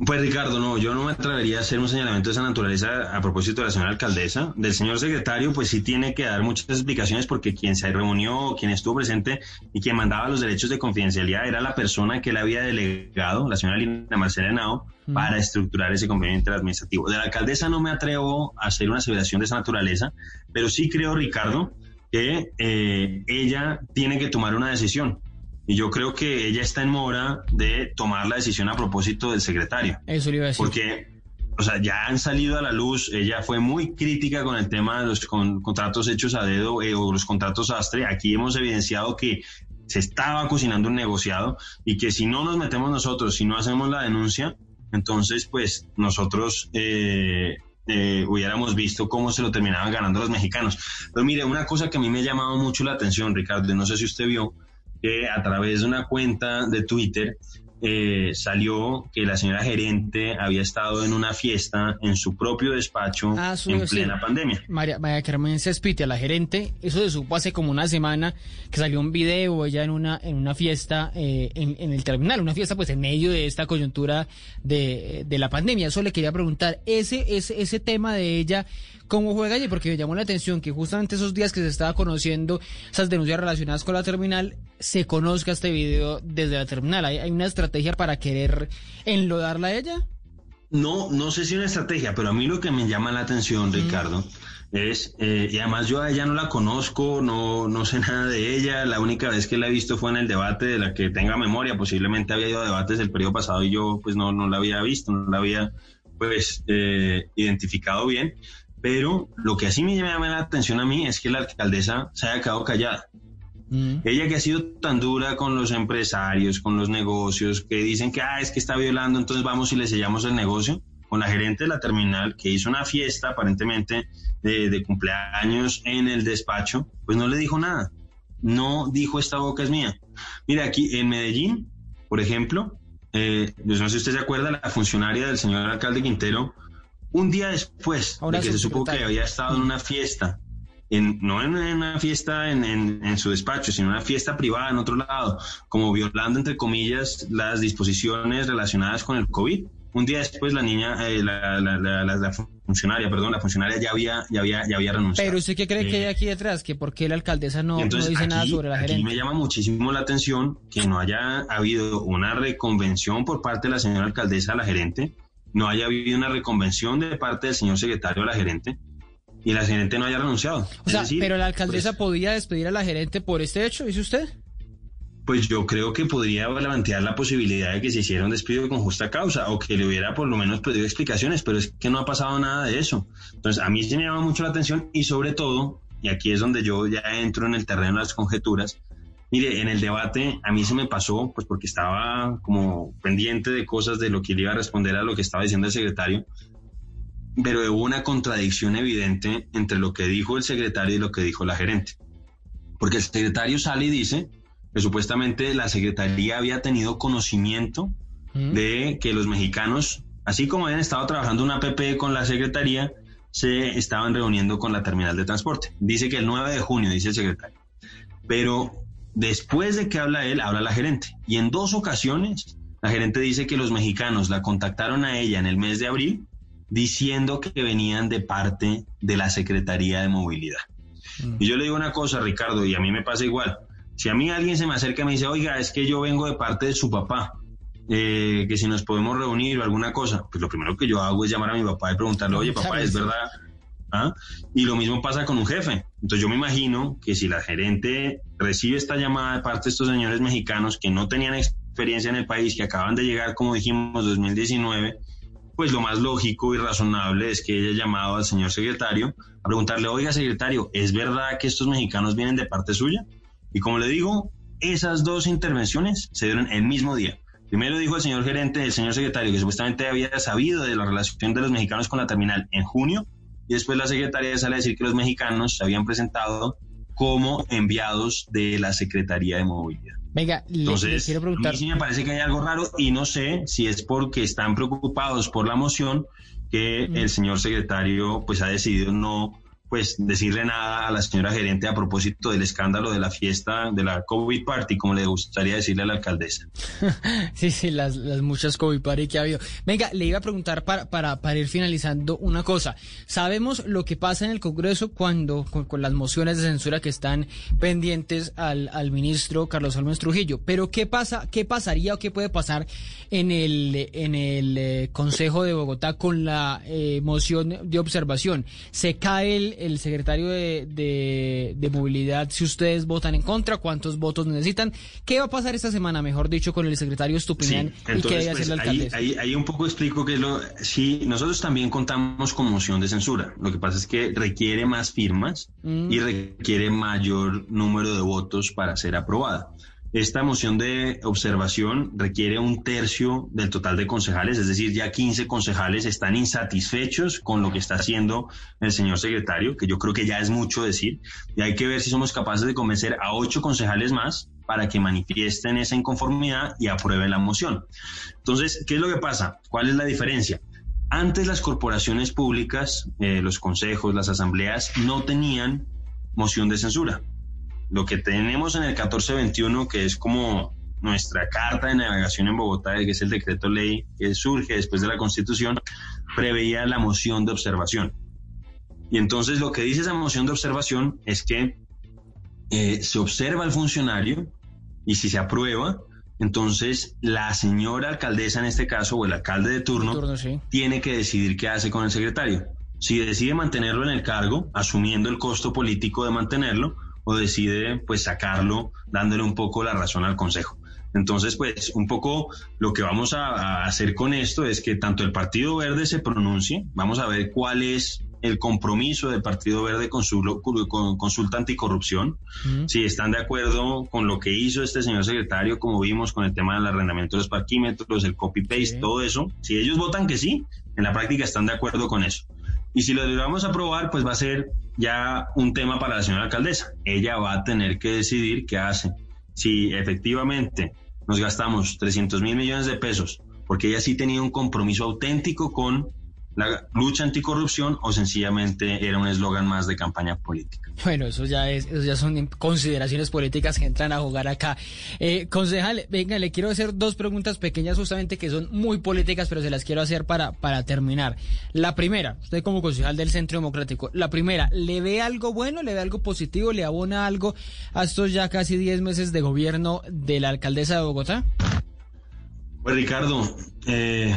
Pues Ricardo, no, yo no me atrevería a hacer un señalamiento de esa naturaleza a propósito de la señora alcaldesa. Del señor secretario, pues sí tiene que dar muchas explicaciones porque quien se reunió, quien estuvo presente y quien mandaba los derechos de confidencialidad era la persona que le había delegado, la señora Lina Marcela Henao, para estructurar ese convenio interadministrativo. De la alcaldesa no me atrevo a hacer una aseveración de esa naturaleza, pero sí creo, Ricardo, que eh, ella tiene que tomar una decisión. Y yo creo que ella está en mora de tomar la decisión a propósito del secretario. Eso le iba a decir. Porque, o sea, ya han salido a la luz, ella fue muy crítica con el tema de los con- contratos hechos a dedo eh, o los contratos astre. Aquí hemos evidenciado que se estaba cocinando un negociado y que si no nos metemos nosotros, si no hacemos la denuncia, entonces pues nosotros eh, eh, hubiéramos visto cómo se lo terminaban ganando los mexicanos. Pero mire, una cosa que a mí me ha llamado mucho la atención, Ricardo, no sé si usted vio, que a través de una cuenta de Twitter eh, salió que la señora gerente había estado en una fiesta en su propio despacho Ah, en plena pandemia. María, María Carmen Cespite, la gerente, eso se supo hace como una semana que salió un video ella en una en una fiesta eh, en, en el terminal, una fiesta pues en medio de esta coyuntura de, de la pandemia. Eso le quería preguntar, ese, ese, ese tema de ella, ¿cómo juega allí? Porque me llamó la atención que justamente esos días que se estaba conociendo esas denuncias relacionadas con la terminal, se conozca este video desde la terminal. ¿Hay, hay una estrategia para querer enlodarla a ella? No, no sé si una estrategia, pero a mí lo que me llama la atención, Ricardo, es, eh, y además yo a ella no la conozco, no, no sé [LAUGHS] nada de ella, la única vez que la he visto fue en el debate de la que tenga memoria, posiblemente había ido a debates el periodo pasado y yo pues no, no la había visto, no la había pues eh, identificado bien, pero lo que así me llama la atención a mí es que la alcaldesa se haya quedado callada. Ella que ha sido tan dura con los empresarios, con los negocios, que dicen que ah, es que está violando, entonces vamos y le sellamos el negocio. Con la gerente de la terminal que hizo una fiesta aparentemente de, de cumpleaños en el despacho, pues no le dijo nada. No dijo esta boca es mía. Mira, aquí en Medellín, por ejemplo, eh, pues no sé si usted se acuerda, la funcionaria del señor alcalde Quintero, un día después Ahora de que se supo que había estado en una fiesta en, no en una fiesta en, en- en su despacho, sino en una fiesta privada en otro lado, como violando, entre comillas, las disposiciones relacionadas con el COVID. Un día después la niña, eh, la, la- la- la- funcionaria, perdón, la funcionaria ya había, ya había, ya había renunciado. Pero usted qué cree que Eh, hay aquí detrás, que por qué la alcaldesa no, y no entonces dice nada aquí- sobre la aquí gerente. me llama muchísimo la atención que no haya habido una reconvención por parte de la señora alcaldesa a la gerente, no haya habido una reconvención de parte del señor secretario a la gerente y la gerente no haya renunciado. O sea, decir, pero la alcaldesa podía despedir a la gerente por este hecho, dice usted. Pues yo creo que podría plantear la posibilidad de que se hiciera un despido con justa causa o que le hubiera por lo menos pedido explicaciones, pero es que no ha pasado nada de eso. Entonces, a mí sí me llama mucho la atención y sobre todo, y aquí es donde yo ya entro en el terreno de las conjeturas, mire, en el debate a mí se me pasó, pues porque estaba como pendiente de cosas de lo que le iba a responder a lo que estaba diciendo el secretario, pero hubo una contradicción evidente entre lo que dijo el secretario y lo que dijo la gerente. Porque el secretario sale y dice que supuestamente la secretaría había tenido conocimiento de que los mexicanos, así como habían estado trabajando una APP con la secretaría, se estaban reuniendo con la terminal de transporte. Dice que el 9 de junio, dice el secretario. Pero después de que habla él, habla la gerente. Y en dos ocasiones, la gerente dice que los mexicanos la contactaron a ella en el mes de abril diciendo que venían de parte de la Secretaría de Movilidad. Y yo le digo una cosa, Ricardo, y a mí me pasa igual. Si a mí alguien se me acerca y me dice, oiga, es que yo vengo de parte de su papá, eh, que si nos podemos reunir o alguna cosa, pues lo primero que yo hago es llamar a mi papá y preguntarle, oye, papá, ¿es verdad? ¿Ah? Y lo mismo pasa con un jefe. Entonces yo me imagino que si la gerente recibe esta llamada de parte de estos señores mexicanos que no tenían experiencia en el país, que acaban de llegar, como dijimos, 2019, pues lo más lógico y razonable es que haya llamado al señor secretario a preguntarle, oiga secretario, ¿es verdad que estos mexicanos vienen de parte suya? Y como le digo, esas dos intervenciones se dieron el mismo día. Primero dijo el señor gerente, el señor secretario, que supuestamente había sabido de la relación de los mexicanos con la terminal en junio, y después la secretaria sale a decir que los mexicanos se habían presentado como enviados de la Secretaría de Movilidad. Venga, le, le Entonces, quiero a preguntar. mí sí me parece que hay algo raro y no sé si es porque están preocupados por la moción que el señor secretario pues ha decidido no pues decirle nada a la señora gerente a propósito del escándalo de la fiesta de la COVID Party, como le gustaría decirle a la alcaldesa. [LAUGHS] sí, sí, las, las muchas COVID Party que ha habido. Venga, le iba a preguntar para, para, para ir finalizando una cosa. Sabemos lo que pasa en el Congreso cuando, con, con las mociones de censura que están pendientes al, al ministro Carlos Holmes Trujillo, pero ¿qué pasa, qué pasaría o qué puede pasar en el, en el eh, Consejo de Bogotá con la eh, moción de observación? ¿Se cae el, el secretario de, de, de, movilidad si ustedes votan en contra, cuántos votos necesitan. ¿Qué va a pasar esta semana, mejor dicho, con el secretario Estupiñán sí, y qué debe pues, hacer la ahí, ahí, un poco explico que lo, sí, nosotros también contamos con moción de censura. Lo que pasa es que requiere más firmas mm. y requiere mayor número de votos para ser aprobada. Esta moción de observación requiere un tercio del total de concejales, es decir, ya 15 concejales están insatisfechos con lo que está haciendo el señor secretario, que yo creo que ya es mucho decir, y hay que ver si somos capaces de convencer a ocho concejales más para que manifiesten esa inconformidad y aprueben la moción. Entonces, ¿qué es lo que pasa? ¿Cuál es la diferencia? Antes las corporaciones públicas, eh, los consejos, las asambleas, no tenían moción de censura lo que tenemos en el 1421, que es como nuestra carta de navegación en Bogotá, que es el decreto ley que surge después de la Constitución, preveía la moción de observación. Y entonces lo que dice esa moción de observación es que eh, se observa al funcionario y si se aprueba, entonces la señora alcaldesa en este caso, o el alcalde de turno, turno sí. tiene que decidir qué hace con el secretario. Si decide mantenerlo en el cargo, asumiendo el costo político de mantenerlo, o decide pues sacarlo dándole un poco la razón al Consejo. Entonces, pues un poco lo que vamos a, a, hacer con esto es que tanto el Partido Verde se pronuncie, vamos a ver cuál es el compromiso del Partido Verde con su con consulta anticorrupción, si están de acuerdo con lo que hizo este señor secretario, como vimos con el tema del arrendamiento de los parquímetros, el copy-paste, todo eso, si ellos votan que sí, en la práctica están de acuerdo con eso. Y si lo vamos a aprobar, pues va a ser ya un tema para la señora alcaldesa. Ella va a tener que decidir qué hace. Si efectivamente nos gastamos 300 mil millones de pesos, porque ella sí tenía un compromiso auténtico con la lucha anticorrupción o sencillamente era un eslogan más de campaña política. Bueno, eso ya es, eso ya son consideraciones políticas que entran a jugar acá. Eh, concejal, venga, le quiero hacer dos preguntas pequeñas justamente que son muy políticas, pero se las quiero hacer para, para terminar. La primera, usted como concejal del Centro Democrático, la primera, ¿le ve algo bueno, le ve algo positivo, le abona algo a estos ya casi 10 meses de gobierno de la alcaldesa de Bogotá? Pues Ricardo, eh,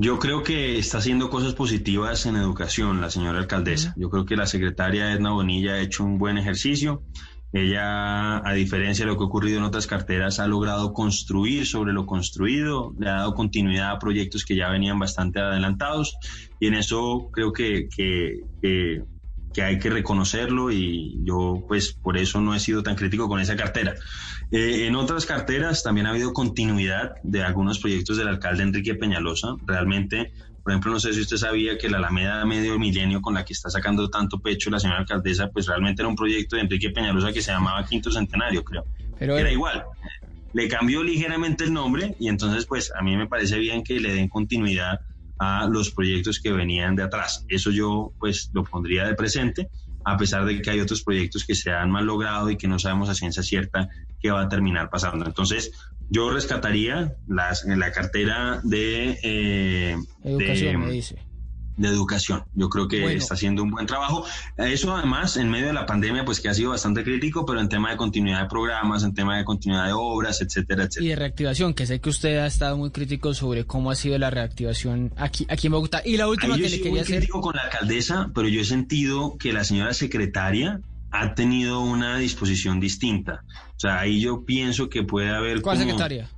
yo creo que está haciendo cosas positivas en educación la señora alcaldesa. Yo creo que la secretaria Edna Bonilla ha hecho un buen ejercicio. Ella, a diferencia de lo que ha ocurrido en otras carteras, ha logrado construir sobre lo construido, le ha dado continuidad a proyectos que ya venían bastante adelantados y en eso creo que, que, que, que hay que reconocerlo y yo pues por eso no he sido tan crítico con esa cartera. Eh, en otras carteras también ha habido continuidad de algunos proyectos del alcalde Enrique Peñalosa. Realmente, por ejemplo, no sé si usted sabía que la Alameda Medio Milenio con la que está sacando tanto pecho la señora alcaldesa, pues realmente era un proyecto de Enrique Peñalosa que se llamaba Quinto Centenario, creo. Pero era igual. Le cambió ligeramente el nombre y entonces, pues a mí me parece bien que le den continuidad a los proyectos que venían de atrás. Eso yo, pues, lo pondría de presente a pesar de que hay otros proyectos que se han mal logrado y que no sabemos a ciencia cierta qué va a terminar pasando. Entonces, yo rescataría las, la cartera de... Eh, Educación, de, me dice de educación. Yo creo que Bueno. está haciendo un buen trabajo. Eso además, en medio de la pandemia, pues que ha sido bastante crítico, pero en tema de continuidad de programas, en tema de continuidad de obras, etcétera, etcétera. y de reactivación, que sé que usted ha estado muy crítico sobre cómo ha sido la reactivación aquí, aquí en Bogotá. Y la última Ahí yo que he le quería muy hacer... crítico con la alcaldesa, pero yo he sentido que la señora secretaria ha tenido una disposición distinta. O sea, ahí yo pienso que puede haber ¿Cuál como- secretaria?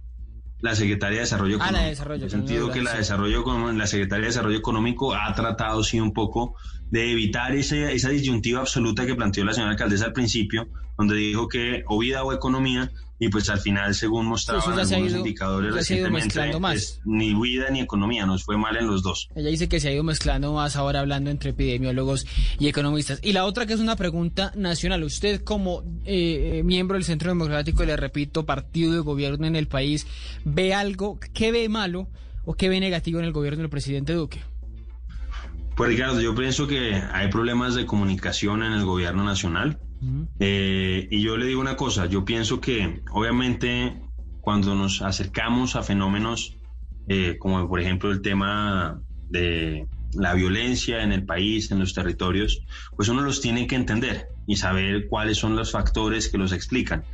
La Secretaría de Desarrollo Ah, Económico. la de Desarrollo, He que no sentido que la, sí. desarrollo, la Secretaría de Desarrollo Económico ha tratado, sí, un poco de evitar ese, esa disyuntiva absoluta que planteó la señora alcaldesa al principio, donde dijo que o vida o economía, y pues al final, según mostraban algunos ido- indicadores recientemente, pues, ni vida ni economía, nos fue mal en los dos. Ella dice que se ha ido mezclando más ahora hablando entre epidemiólogos y economistas. Y la otra que es una pregunta nacional. Usted como eh, eh, miembro del Centro Democrático, le repito, partido de gobierno en el país, ¿ve algo, qué ve malo o qué ve negativo en el gobierno del presidente Duque? Pues Ricardo, yo pienso que hay problemas de comunicación en el gobierno nacional. Eh, y yo le digo una cosa, yo pienso que obviamente cuando nos acercamos a fenómenos eh, como por ejemplo el tema de la violencia en el país, en los territorios, pues uno los tiene que entender y saber cuáles son los factores que los explican.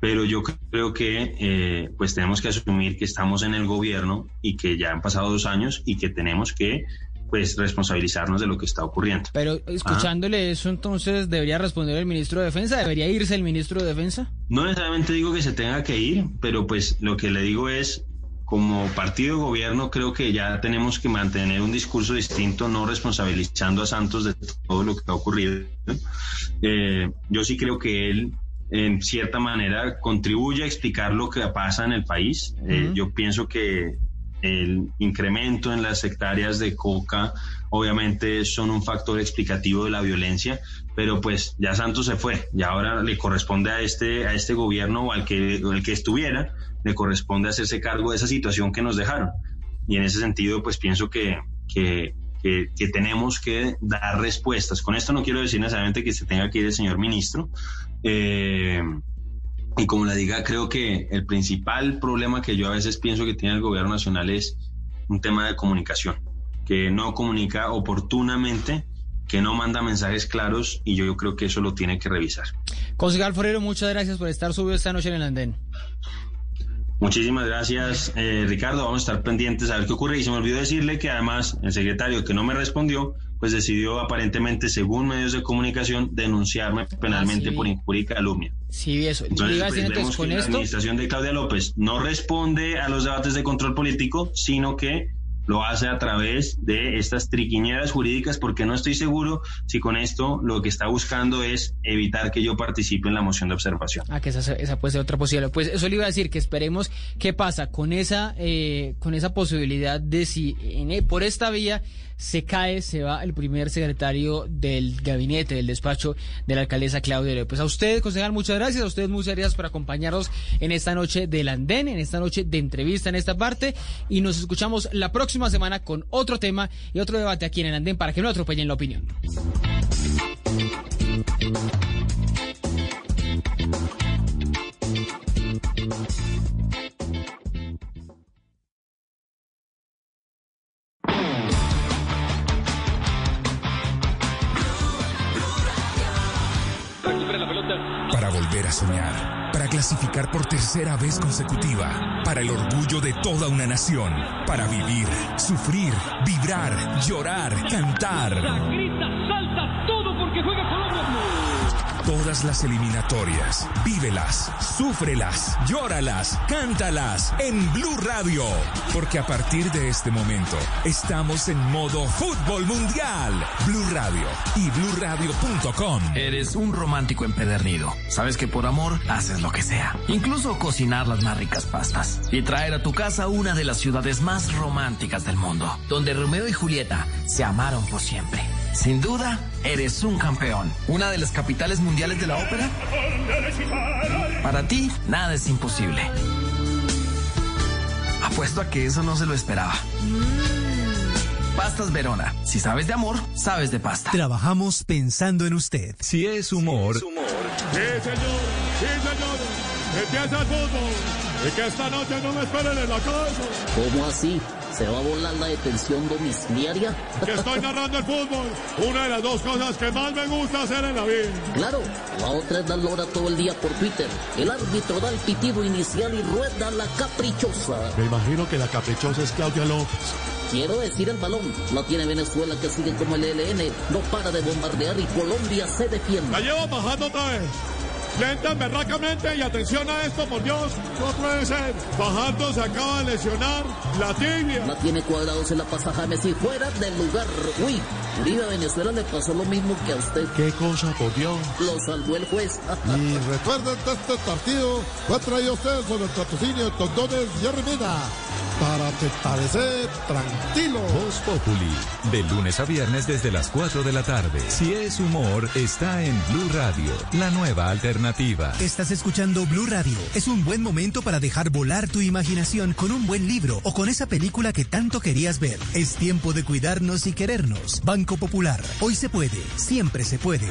Pero yo creo que eh, pues tenemos que asumir que estamos en el gobierno y que ya han pasado dos años y que tenemos que pues responsabilizarnos de lo que está ocurriendo. Pero escuchándole eso, entonces, ¿debería responder el ministro de Defensa? ¿Debería irse el ministro de Defensa? No necesariamente digo que se tenga que ir, pero pues lo que le digo es, como partido de gobierno, creo que ya tenemos que mantener un discurso distinto, no responsabilizando a Santos de todo lo que ha ocurrido. Eh, yo sí creo que él en cierta manera contribuye a explicar lo que pasa en el país. Eh, yo pienso que el incremento en las hectáreas de coca obviamente son un factor explicativo de la violencia, pero pues ya Santos se fue y ahora le corresponde a este, a este gobierno o al que, el que estuviera, le corresponde hacerse cargo de esa situación que nos dejaron. Y en ese sentido, pues pienso que, que, que, que tenemos que dar respuestas. Con esto no quiero decir necesariamente que se tenga que ir el señor ministro. Eh, y como le diga, creo que el principal problema que yo a veces pienso que tiene el gobierno nacional es un tema de comunicación, que no comunica oportunamente, que no manda mensajes claros y yo, creo que eso lo tiene que revisar. Concejal Forero, muchas gracias por estar subido esta noche en el andén. Muchísimas gracias, eh, Ricardo. Vamos a estar pendientes a ver qué ocurre. Y se me olvidó decirle que además el secretario que no me respondió, pues decidió aparentemente, según medios de comunicación, denunciarme penalmente Ah, sí. por injuria y calumnia. Sí, eso. Entonces, pues, vemos que con la esto, administración de Claudia López no responde a los debates de control político, sino que lo hace a través de estas triquiñeras jurídicas, porque no estoy seguro si con esto lo que está buscando es evitar que yo participe en la moción de observación. Ah, que esa, esa puede ser otra posibilidad. Pues eso le iba a decir, que esperemos qué pasa con esa, eh, con esa posibilidad de si e, por esta vía se cae, se va el primer secretario del gabinete, del despacho de la alcaldesa Claudia López. Pues a usted, concejal, muchas gracias. A ustedes muchas gracias por acompañarnos en esta noche del andén, en esta noche de entrevista en esta parte. Y nos escuchamos la próxima semana con otro tema y otro debate aquí en el andén para que no atropellen la opinión. Para volver a soñar, clasificar por tercera vez consecutiva, para el orgullo de toda una nación, para vivir, sufrir, vibrar, llorar, cantar. Grita, salta, todo porque juega Colombia. Todas las eliminatorias, vívelas, súfrelas, llóralas, cántalas en Blue Radio. Porque a partir de este momento estamos en modo fútbol mundial. Blue Radio y bluradio.com. Eres un romántico empedernido. Sabes que por amor haces lo que sea. Incluso cocinar las más ricas pastas. Y traer a tu casa una de las ciudades más románticas del mundo. Donde Romeo y Julieta se amaron por siempre. Sin duda, eres un campeón. Una de las capitales mundiales de la ópera. Para ti, nada es imposible. Apuesto a que eso no se lo esperaba. Pastas Verona. Si sabes de amor, sabes de pasta. Trabajamos pensando en usted. Si es humor, Sí, señor, sí, señor. Empieza el fútbol. Y que esta noche no me esperen en la casa. ¿Cómo así? ¿Se va a volar la detención domiciliaria? Que estoy narrando el fútbol. Una de las dos cosas que más me gusta hacer en la vida. Claro, la otra es dar lora todo el día por Twitter. El árbitro da el pitido inicial y rueda la caprichosa. Me imagino que la caprichosa es Claudia López. Quiero decir el balón. No tiene Venezuela que sigue como el ELN. No para de bombardear y Colombia se defiende. La llevo bajando otra vez. Lenta, berracamente y atención a esto, por Dios. No puede ser. Bajando se acaba de lesionar la tibia. La tiene cuadrados en la pasa James y fuera del lugar. Uy, Uribe a Venezuela le pasó lo mismo que a usted. ¿Qué cosa, por Dios? Lo salvó el juez. [LAUGHS] Y recuerden que este partido fue traído a ustedes por el patrocinio de Condones y Arrimeda. Para te parecer tranquilo. Voz Populi, de lunes a viernes desde las 4 de la tarde. Si es humor, está en Blue Radio, la nueva alternativa. Estás escuchando Blue Radio. Es un buen momento para dejar volar tu imaginación con un buen libro o con esa película que tanto querías ver. Es tiempo de cuidarnos y querernos. Banco Popular. Hoy se puede, siempre se puede.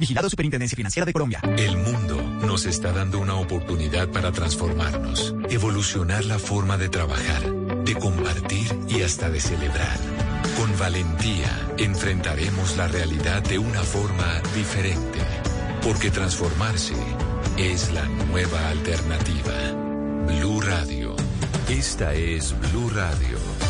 Vigilado Superintendencia Financiera de Colombia. El mundo nos está dando una oportunidad para transformarnos, evolucionar la forma de trabajar, de compartir y hasta de celebrar. Con valentía enfrentaremos la realidad de una forma diferente, porque transformarse es la nueva alternativa. Blue Radio. Esta es Blue Radio.